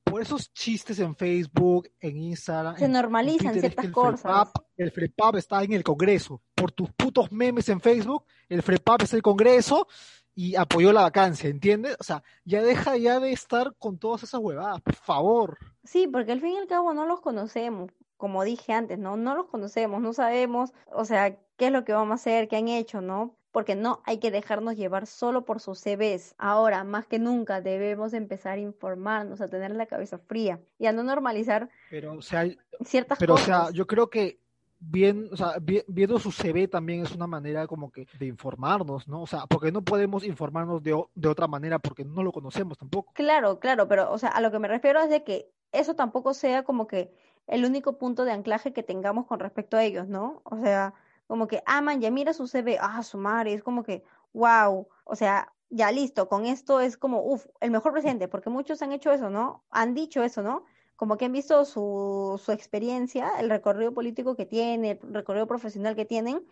Por esos chistes en Facebook, en Instagram, Se en- en normalizan es ciertas que el cosas. FREPAP, el FREPAP está en el Congreso. Por tus putos memes en Facebook, el FREPAP en el Congreso y apoyó la vacancia, ¿entiendes? O sea, ya deja ya de estar con todas esas huevadas, por favor. Sí, porque al fin y al cabo no los conocemos, como dije antes, ¿no? No los conocemos, no sabemos, o sea, qué es lo que vamos a hacer, qué han hecho, ¿no? Porque no hay que dejarnos llevar solo por sus CVs. Ahora, más que nunca, debemos empezar a informarnos, a tener la cabeza fría y a no normalizar Pero, o sea, ciertas pero, o sea, cosas. yo creo que bien, o sea, vi- viendo su CV también es una manera como que de informarnos, ¿no? O sea, porque no podemos informarnos de, de otra manera porque no lo conocemos tampoco. Claro, claro, pero, o sea, a lo que me refiero es de que eso tampoco sea como que el único punto de anclaje que tengamos con respecto a ellos, ¿no? O sea, como que aman, ya mira su CV, ah, su madre, es como que, wow, o sea, ya listo, con esto es como, uff, el mejor presidente, porque muchos han hecho eso, ¿no? Han dicho eso, ¿no? Como que han visto su, su experiencia, el recorrido político que tiene, el recorrido profesional que tienen.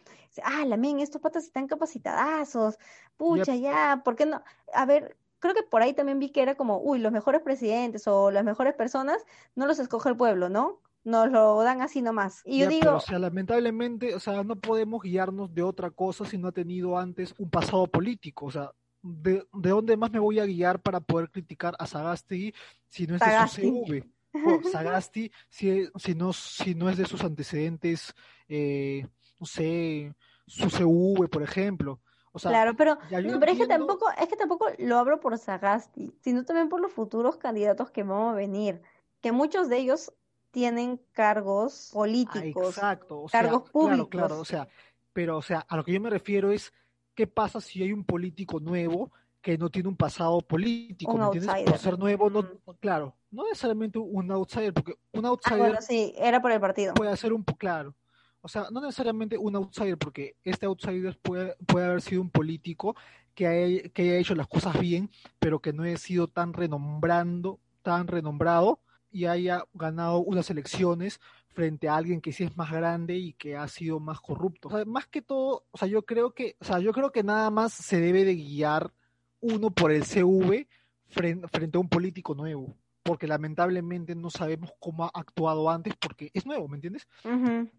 Ah, la men, estos patas están capacitadazos, pucha, ya, ¿por qué no? A ver, creo que por ahí también vi que era como, uy, los mejores presidentes o las mejores personas no los escoge el pueblo, ¿no? Nos lo dan así nomás. Y yo digo, pero, o sea, lamentablemente, o sea, no podemos guiarnos de otra cosa si no ha tenido antes un pasado político. O sea, ¿de, de dónde más me voy a guiar para poder criticar a Sagasti si no es de su. CV? O Sagasti si, si, no, si no es de sus antecedentes, eh, no sé, su CV, por ejemplo. O sea, claro, pero no, pero es que tampoco, es que tampoco lo hablo por Sagasti, sino también por los futuros candidatos que van a venir, que muchos de ellos tienen cargos Ah, políticos. exacto, o sea, cargos claro, claro, públicos. o sea, pero, o sea, a lo que yo me refiero es, ¿qué pasa si hay un político nuevo que no tiene un pasado político, Un ¿me entiendes? Por ser nuevo, no, Mm. claro, no necesariamente un outsider, porque un Ah, outsider bueno, sí, era por el partido. puede ser un, claro, o sea, no necesariamente un outsider, porque este outsider puede, puede haber sido un político que haya, que haya hecho las cosas bien, pero que no haya sido tan renombrando, tan renombrado y haya ganado unas elecciones frente a alguien que sí es más grande y que ha sido más corrupto. O sea, más que todo, o sea, yo creo que, o sea, yo creo que nada más se debe de guiar uno por el CV frente, frente a un político nuevo, porque lamentablemente no sabemos cómo ha actuado antes porque es nuevo, ¿me entiendes?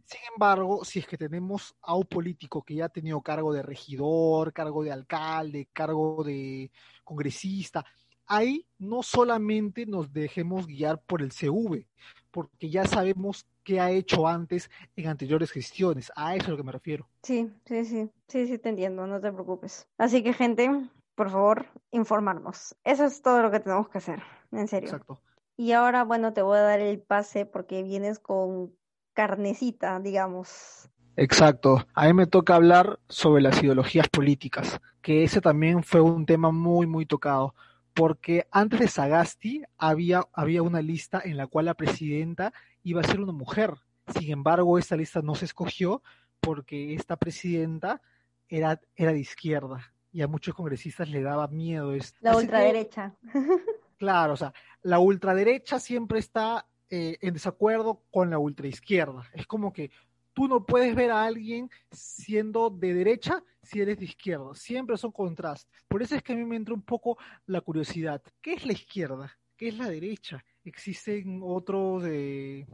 Sin embargo, si es que tenemos a un político que ya ha tenido cargo de regidor, cargo de alcalde, cargo de congresista, ahí no solamente nos dejemos guiar por el CV, porque ya sabemos qué ha hecho antes en anteriores gestiones. A eso es a lo que me refiero. Sí, sí, sí, sí, sí, te entiendo, no te preocupes. Así que, gente, por favor, informarnos. Eso es todo lo que tenemos que hacer, en serio. Exacto. Y ahora, bueno, te voy a dar el pase porque vienes con carnecita, digamos. Exacto. A mí me toca hablar sobre las ideologías políticas, que ese también fue un tema muy, muy tocado, porque antes de Sagasti había, había una lista en la cual la presidenta iba a ser una mujer. Sin embargo, esta lista no se escogió porque esta presidenta era, era de izquierda y a muchos congresistas le daba miedo esto. La Así que, ultraderecha. Claro, o sea, la ultraderecha siempre está eh, en desacuerdo con la ultraizquierda. Es como que tú no puedes ver a alguien siendo de derecha si eres de izquierda. Siempre son contrastes. Por eso es que a mí me entra un poco la curiosidad. ¿Qué es la izquierda? ¿Qué es la derecha? ¿Existen otros, eh,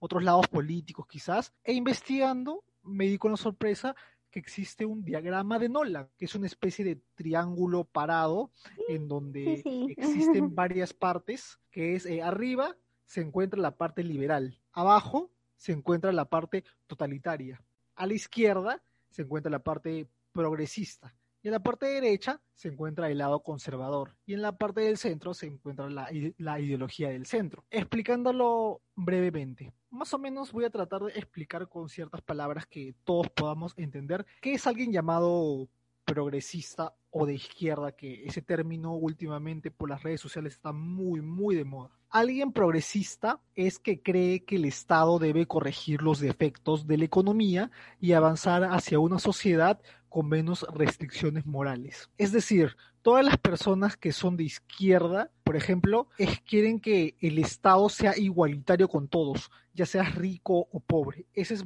otros lados políticos quizás? E investigando me di con la sorpresa que existe un diagrama de Nolan, que es una especie de triángulo parado en donde Sí, sí. existen varias partes, que es eh, arriba se encuentra la parte liberal, abajo se encuentra la parte totalitaria, a la izquierda se encuentra la parte progresista Y en la parte derecha se encuentra el lado conservador y en la parte del centro se encuentra la, la, ideología del centro. Explicándolo brevemente, más o menos voy a tratar de explicar con ciertas palabras que todos podamos entender qué es alguien llamado progresista o de izquierda, que ese término últimamente por las redes sociales está muy, muy de moda. Alguien progresista es que cree que el Estado debe corregir los defectos de la economía y avanzar hacia una sociedad con menos restricciones morales. Es decir, todas las personas que son de izquierda, por ejemplo, es, quieren que el Estado sea igualitario con todos, ya seas rico o pobre. Ese es,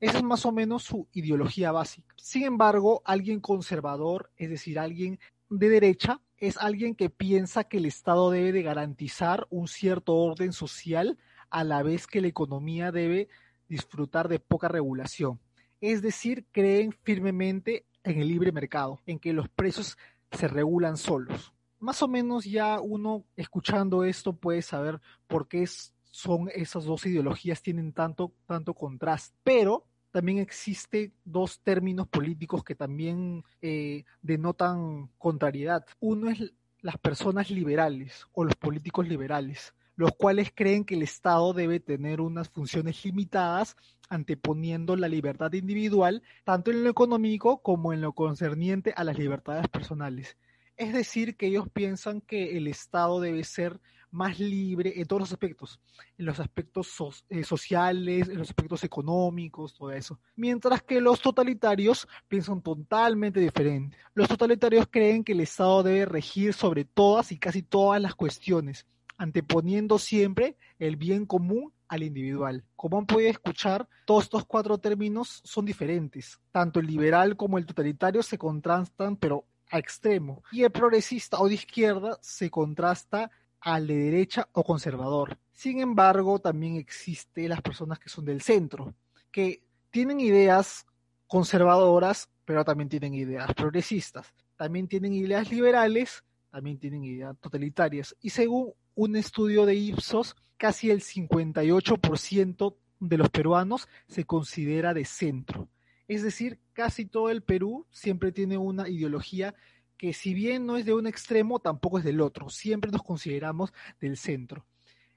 esa es más o menos su ideología básica. Sin embargo, alguien conservador, es decir, alguien de derecha, es alguien que piensa que el Estado debe de garantizar un cierto orden social a la vez que la economía debe disfrutar de poca regulación. Es decir, creen firmemente en el libre mercado, en que los precios se regulan solos. Más o menos ya uno escuchando esto puede saber por qué son esas dos ideologías tienen tanto, tanto contraste. Pero también existe dos términos políticos que también eh, denotan contrariedad. Uno es las personas liberales o los políticos liberales, los cuales creen que el Estado debe tener unas funciones limitadas, anteponiendo la libertad individual, tanto en lo económico como en lo concerniente a las libertades personales. Es decir, que ellos piensan que el Estado debe ser más libre en todos los aspectos, en los aspectos eh, sociales, en los aspectos económicos, todo eso. Mientras que los totalitarios piensan totalmente diferente. Los totalitarios creen que el Estado debe regir sobre todas y casi todas las cuestiones, anteponiendo siempre el bien común al individual. Como han podido escuchar, todos estos cuatro términos son diferentes. Tanto el liberal como el totalitario se contrastan, pero a extremo. Y el progresista o de izquierda se contrasta al de derecha o conservador. Sin embargo, también existen las personas que son del centro, que tienen ideas conservadoras, pero también tienen ideas progresistas. También tienen ideas liberales, también tienen ideas totalitarias. Y según un estudio de Ipsos, casi el 58% de los peruanos se considera de centro. Es decir, casi todo el Perú siempre tiene una ideología que si bien no es de un extremo, tampoco es del otro. Siempre nos consideramos del centro.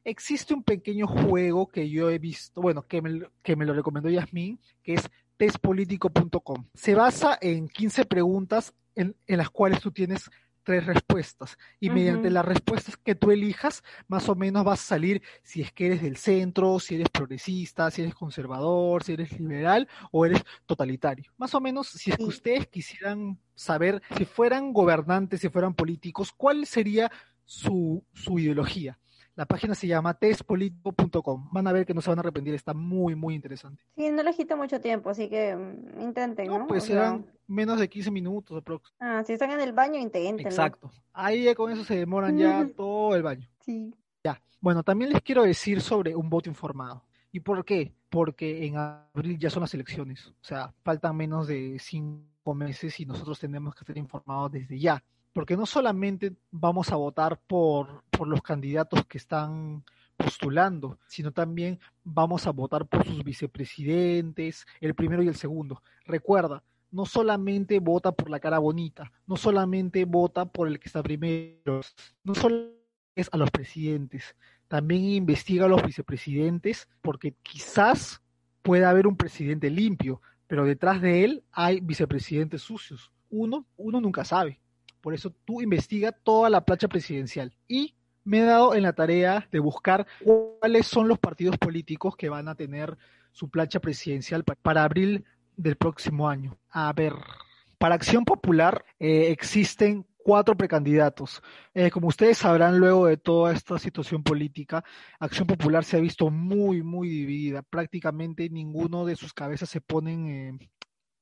Existe un pequeño juego que yo he visto, bueno, que me, que me lo recomendó Yasmín, que es testpolitico.com. Se basa en 15 preguntas en, en las cuales tú tienes tres respuestas y mediante las respuestas que tú elijas, más o menos vas a salir si es que eres del centro, si eres progresista, si eres conservador, si eres liberal o eres totalitario. Más o menos, si es que ustedes quisieran saber si fueran gobernantes, si fueran políticos, ¿cuál sería su, su ideología? La página se llama testpolitico.com. Van a ver que no se van a arrepentir, está muy, muy interesante. Sí, no les quita mucho tiempo, así que mm, intenten, ¿no? pues serán menos de 15 minutos aproximadamente. Ah, si están en el baño, intenten. Exacto. Ahí con eso se demoran ya todo el baño. Sí. Ya. Bueno, también les quiero decir sobre un voto informado. ¿Y por qué? Porque en abril ya son las elecciones. O sea, faltan menos de cinco meses y nosotros tenemos que estar informados desde ya porque no solamente vamos a votar por, por los candidatos que están postulando, sino también vamos a votar por sus vicepresidentes, el primero y el segundo. Recuerda, no solamente vota por la cara bonita, no solamente vota por el que está primero, no solo es a los presidentes, también investiga a los vicepresidentes, porque quizás pueda haber un presidente limpio, pero detrás de él hay vicepresidentes sucios. Uno, uno nunca sabe. Por eso tú investiga toda la plancha presidencial. Y me he dado en la tarea de buscar cuáles son los partidos políticos que van a tener su plancha presidencial para abril del próximo año. A ver, para Acción Popular eh, existen cuatro precandidatos. Eh, como ustedes sabrán, luego de toda esta situación política, Acción Popular se ha visto muy, muy dividida. Prácticamente ninguno de sus cabezas se ponen eh,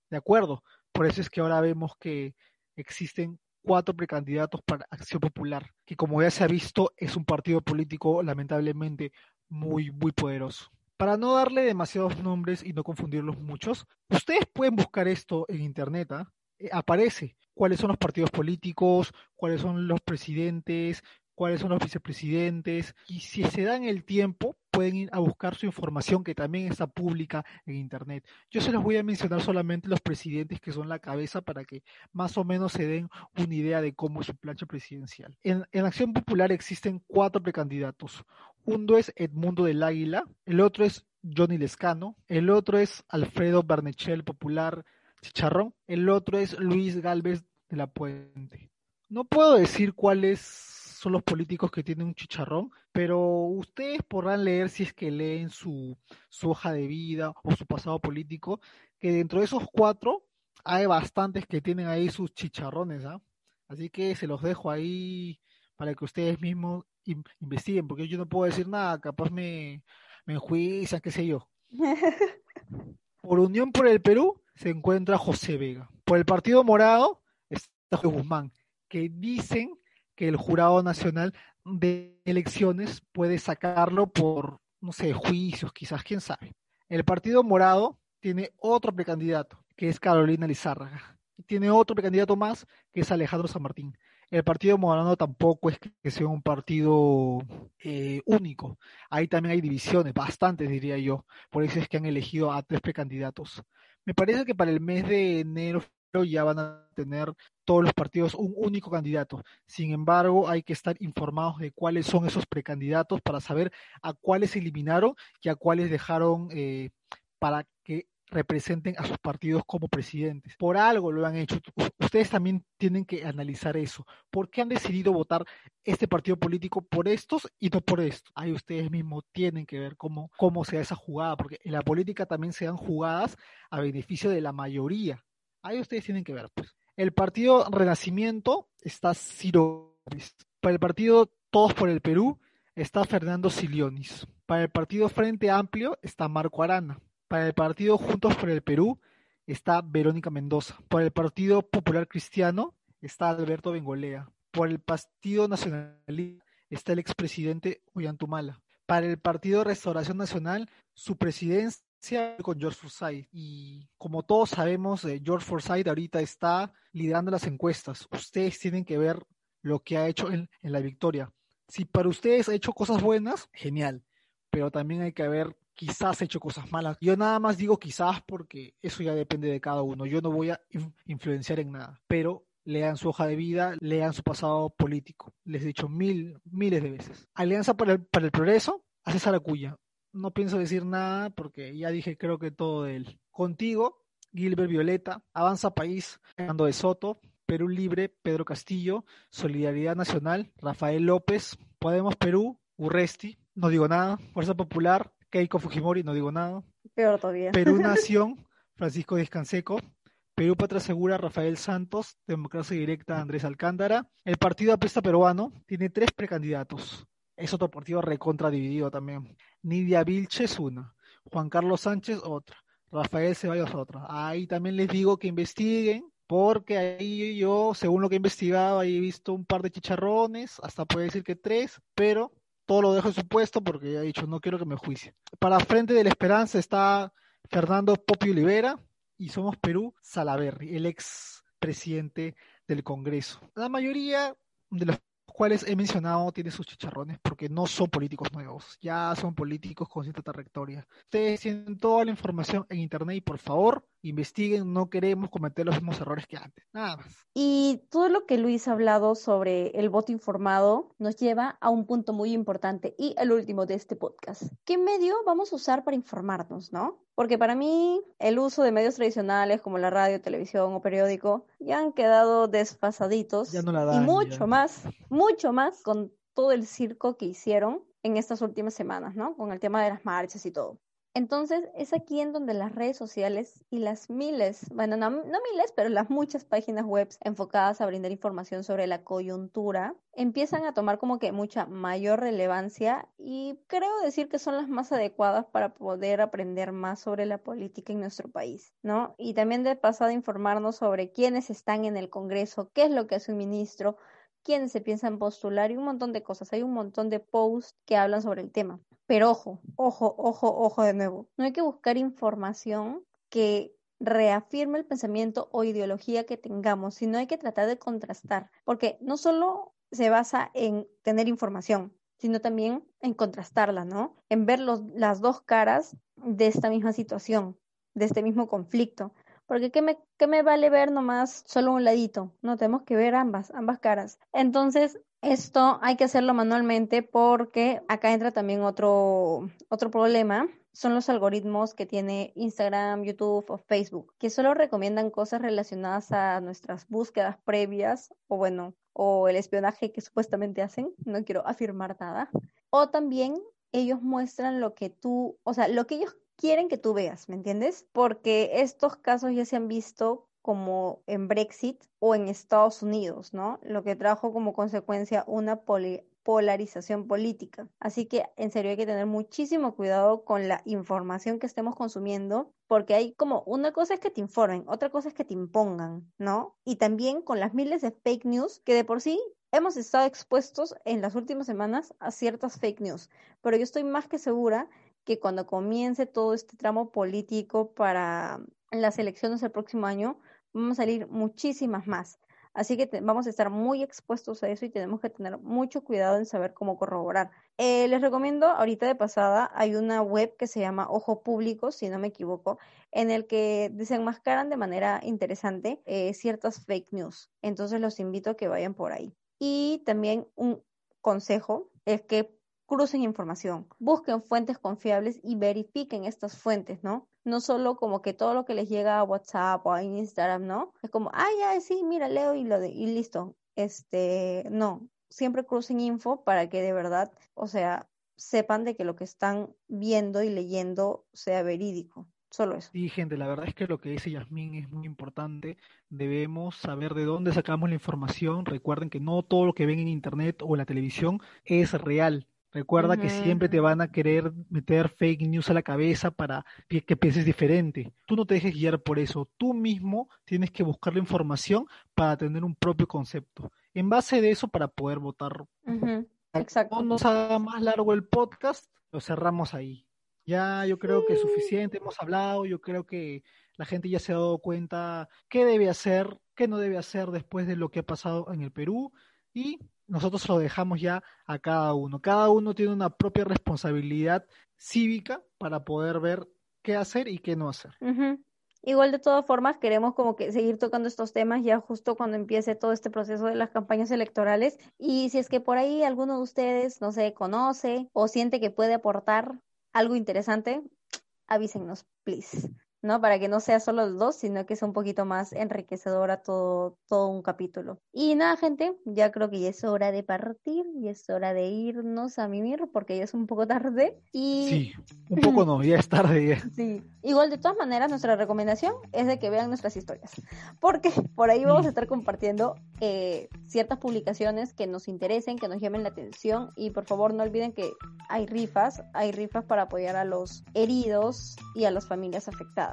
de acuerdo. Por eso es que ahora vemos que existen cuatro precandidatos para Acción Popular, que como ya se ha visto es un partido político lamentablemente muy, muy poderoso. Para no darle demasiados nombres y no confundirlos muchos, ustedes pueden buscar esto en internet, ¿ah? eh, aparece cuáles son los partidos políticos, cuáles son los presidentes, cuáles son los vicepresidentes y si se dan el tiempo pueden ir a buscar su información que también está pública en internet. Yo se los voy a mencionar solamente los presidentes que son la cabeza para que más o menos se den una idea de cómo es su plancha presidencial. En, Acción Popular existen cuatro precandidatos. Uno es Edmundo del Águila, el otro es Johnny Lescano, el otro es Alfredo Barnechel Popular Chicharrón, el otro es Luis Galvez de la Puente. No puedo decir cuáles son los políticos que tienen un chicharrón, pero ustedes podrán leer si es que leen su, su hoja de vida o su pasado político, que dentro de esos cuatro hay bastantes que tienen ahí sus chicharrones, ¿ah? Así que se los dejo ahí para que ustedes mismos investiguen, porque yo no puedo decir nada, capaz me, me enjuician, qué sé yo. Por Unión por el Perú se encuentra José Vega. Por el Partido Morado está José Guzmán, que dicen que el Jurado Nacional de Elecciones puede sacarlo por, no sé, juicios, quizás, quién sabe. El Partido Morado tiene otro precandidato, que es Carolina Lizárraga. Tiene otro precandidato más, que es Alejandro San Martín. El Partido Morado tampoco es que sea un partido eh, único. Ahí también hay divisiones, bastantes diría yo. Por eso es que han elegido a tres precandidatos. Me parece que para el mes de enero ya van a tener todos los partidos un único candidato. Sin embargo, hay que estar informados de cuáles son esos precandidatos para saber a cuáles eliminaron y a cuáles dejaron eh, para que representen a sus partidos como presidentes. Por algo lo han hecho. Ustedes también tienen que analizar eso. ¿Por qué han decidido votar este partido político por estos y no por estos? Ahí ustedes mismos tienen que ver cómo, cómo se da esa jugada, porque en la política también se dan jugadas a beneficio de la mayoría. Ahí ustedes tienen que ver, pues. El partido Renacimiento está Ciro Para el partido Todos por el Perú está Fernando Silionis. Para el partido Frente Amplio está Marco Arana. Para el partido Juntos por el Perú está Verónica Mendoza. Para el Partido Popular Cristiano está Alberto Bengolea. Por el Partido Nacionalista está el expresidente Ollantumala. Para el Partido Restauración Nacional, su presidencia con George Forsyth. Y como todos sabemos, eh, George Forsyth ahorita está liderando las encuestas. Ustedes tienen que ver lo que ha hecho en, la victoria. Si para ustedes ha hecho cosas buenas, genial. Pero también hay que ver, quizás ha hecho cosas malas. Yo nada más digo quizás porque eso ya depende de cada uno. Yo no voy a influenciar en nada. Pero lean su hoja de vida, lean su pasado político. Les he dicho mil, miles de veces. Alianza para el, para el Progreso, hace la cuya no pienso decir nada porque ya dije creo que todo de él. Contigo, Gilbert Violeta, Avanza País, Fernando de Soto, Perú Libre, Pedro Castillo, Solidaridad Nacional, Rafael López, Podemos Perú, Urresti, no digo nada, Fuerza Popular, Keiko Fujimori, no digo nada. Peor todavía. Perú Nación, Francisco Descanseco, Perú Patria Segura, Rafael Santos, Democracia Directa, Andrés Alcántara. El Partido Apesta Peruano tiene tres precandidatos. Es otro partido recontra dividido también. Nidia Vilches una, Juan Carlos Sánchez otra, Rafael Ceballos otra. Ahí también les digo que investiguen, porque ahí yo, según lo que he investigado, ahí he visto un par de chicharrones, hasta puede decir que tres, pero todo lo dejo en su puesto porque ya he dicho, no quiero que me juicie. Para Frente de la Esperanza está Fernando Popi Olivera y Somos Perú, Salaverri, el ex presidente del Congreso. La mayoría de los cuales he mencionado tiene sus chicharrones porque no son políticos nuevos, ya son políticos con cierta trayectoria. Ustedes tienen toda la información en internet y por favor investiguen, no queremos cometer los mismos errores que antes, nada más. Y todo lo que Luis ha hablado sobre el voto informado nos lleva a un punto muy importante y el último de este podcast. ¿Qué medio vamos a usar para informarnos, no? Porque para mí el uso de medios tradicionales como la radio, televisión o periódico ya han quedado desfasaditos. Ya no la dan, y mucho más, mucho más con todo el circo que hicieron en estas últimas semanas, ¿no? Con el tema de las marchas y todo. Entonces es aquí en donde las redes sociales y las miles, bueno, no, miles, pero las muchas páginas web enfocadas a brindar información sobre la coyuntura empiezan a tomar como que mucha mayor relevancia y creo decir que son las más adecuadas para poder aprender más sobre la política en nuestro país, ¿no? Y también de pasada informarnos sobre quiénes están en el Congreso, qué es lo que hace un ministro, quiénes se piensan postular y un montón de cosas. Hay un montón de posts que hablan sobre el tema. Pero ojo, ojo, ojo, ojo de nuevo. No hay que buscar información que reafirme el pensamiento o ideología que tengamos, sino hay que tratar de contrastar, porque no solo se basa en tener información, sino también en contrastarla, ¿no? En ver los, las dos caras de esta misma situación, de este mismo conflicto. Porque ¿qué me, qué me vale ver nomás solo un ladito? No, tenemos que ver ambas, ambas caras. Entonces, esto hay que hacerlo manualmente porque acá entra también otro, otro problema son los algoritmos que tiene Instagram, YouTube o Facebook, que solo recomiendan cosas relacionadas a nuestras búsquedas previas o bueno, o el espionaje que supuestamente hacen, no quiero afirmar nada. O también ellos muestran lo que tú, o sea, lo que ellos quieren que tú veas, ¿me entiendes? Porque estos casos ya se han visto como en Brexit o en Estados Unidos, ¿no? Lo que trajo como consecuencia una polarización política. Así que en serio hay que tener muchísimo cuidado con la información que estemos consumiendo, porque hay como una cosa es que te informen, otra cosa es que te impongan, ¿no? Y también con las miles de fake news que de por sí hemos estado expuestos en las últimas semanas a ciertas fake news, pero yo estoy más que segura que cuando comience todo este tramo político para las elecciones del próximo año, vamos a salir muchísimas más. Así que vamos a estar muy expuestos a eso y tenemos que tener mucho cuidado en saber cómo corroborar. Eh, les recomiendo, ahorita de pasada, hay una web que se llama Ojo Público, si no me equivoco, en el que desenmascaran de manera interesante eh, ciertas fake news. Entonces los invito a que vayan por ahí. Y también un consejo es que crucen información, busquen fuentes confiables y verifiquen estas fuentes, ¿no? No solo como que todo lo que les llega a WhatsApp o a Instagram, ¿no? Es como, ay, ya, sí, mira, leo y lo de, y listo. Este, no, siempre crucen info para que de verdad, o sea, sepan de que lo que están viendo y leyendo sea verídico. Solo eso. Sí, gente, la verdad es que lo que dice Yasmín es muy importante. Debemos saber de dónde sacamos la información. Recuerden que no todo lo que ven en internet o en la televisión es real. Recuerda que siempre te van a querer meter fake news a la cabeza para que pienses diferente. Tú no te dejes guiar por eso. Tú mismo tienes que buscar la información para tener un propio concepto. En base de eso, para poder votar. Exacto. No nos haga más largo el podcast, lo cerramos ahí. Ya yo creo que es suficiente, hemos hablado, yo creo que la gente ya se ha dado cuenta qué debe hacer, qué no debe hacer después de lo que ha pasado en el Perú y nosotros lo dejamos ya a cada uno. Cada uno tiene una propia responsabilidad cívica para poder ver qué hacer y qué no hacer. Igual de todas formas queremos como que seguir tocando estos temas ya justo cuando empiece todo este proceso de las campañas electorales y si es que por ahí alguno de ustedes, no sé, conoce o siente que puede aportar algo interesante, avísennos, please. ¿No? Para que no sea solo los dos, sino que sea un poquito más enriquecedora todo, todo un capítulo. Y nada, gente, ya creo que ya es hora de partir, y es hora de irnos a mimir, porque ya es un poco tarde. Y... Sí, un poco no, ya es tarde. Sí, igual de todas maneras, nuestra recomendación es de que vean nuestras historias, porque por ahí vamos a estar compartiendo eh, ciertas publicaciones que nos interesen, que nos llamen la atención, y por favor no olviden que hay rifas, hay rifas para apoyar a los heridos y a las familias afectadas.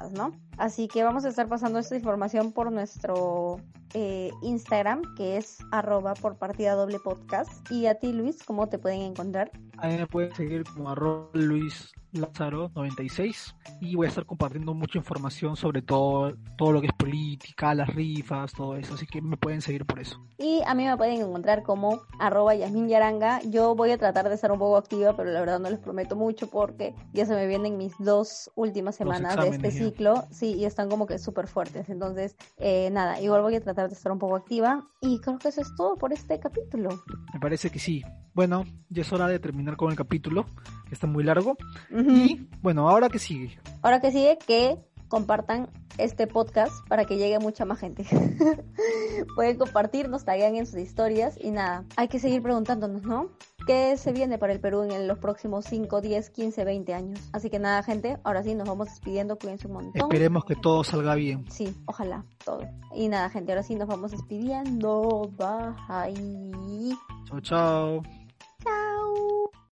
Así que vamos a estar pasando esta información por nuestro eh, Instagram, que es arroba por partida doble podcast. Y a ti, Luis, ¿cómo te pueden encontrar? A mí me pueden seguir como arroba Luis Lázaro 96 y voy a estar compartiendo mucha información sobre todo, todo lo que es política, las rifas, todo eso, así que me pueden seguir por eso. Y a mí me pueden encontrar como arroba Yasmin Yaranga. Yo voy a tratar de estar un poco activa, pero la verdad no les prometo mucho porque ya se me vienen mis dos últimas semanas de este ciclo, sí, y están como que súper fuertes. Entonces, eh, nada, igual voy a tratar de estar un poco activa y creo que eso es todo por este capítulo. Me parece que sí. Bueno, ya es hora de terminar con el capítulo, que está muy largo. Y bueno, ahora que sigue. Ahora que sigue, que compartan este podcast para que llegue mucha más gente. Pueden compartirnos, taguean en sus historias y nada, hay que seguir preguntándonos, ¿no? ¿Qué se viene para el Perú en los próximos 5, 10, 15, 20 años? Así que nada, gente, ahora sí nos vamos despidiendo, cuídense un montón. Esperemos que todo salga bien. Sí, ojalá, todo. Y nada, gente, ahora sí nos vamos despidiendo. Bye. Chao, chao.